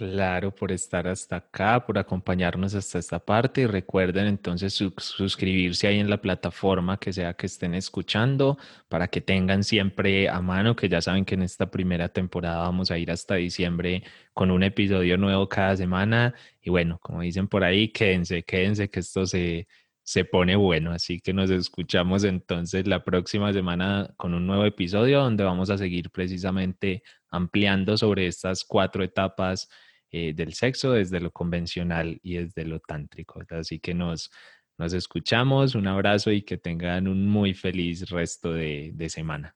Claro, por estar hasta acá, por acompañarnos hasta esta parte y recuerden entonces suscribirse ahí en la plataforma que sea que estén escuchando para que tengan siempre a mano, que ya saben que en esta primera temporada vamos a ir hasta diciembre con un episodio nuevo cada semana. Y bueno, como dicen por ahí, quédense, quédense que esto se, se pone bueno, así que nos escuchamos entonces la próxima semana con un nuevo episodio donde vamos a seguir precisamente ampliando sobre estas cuatro etapas eh, del sexo desde lo convencional y desde lo tántrico. Así que nos, nos escuchamos, un abrazo y que tengan un muy feliz resto de semana.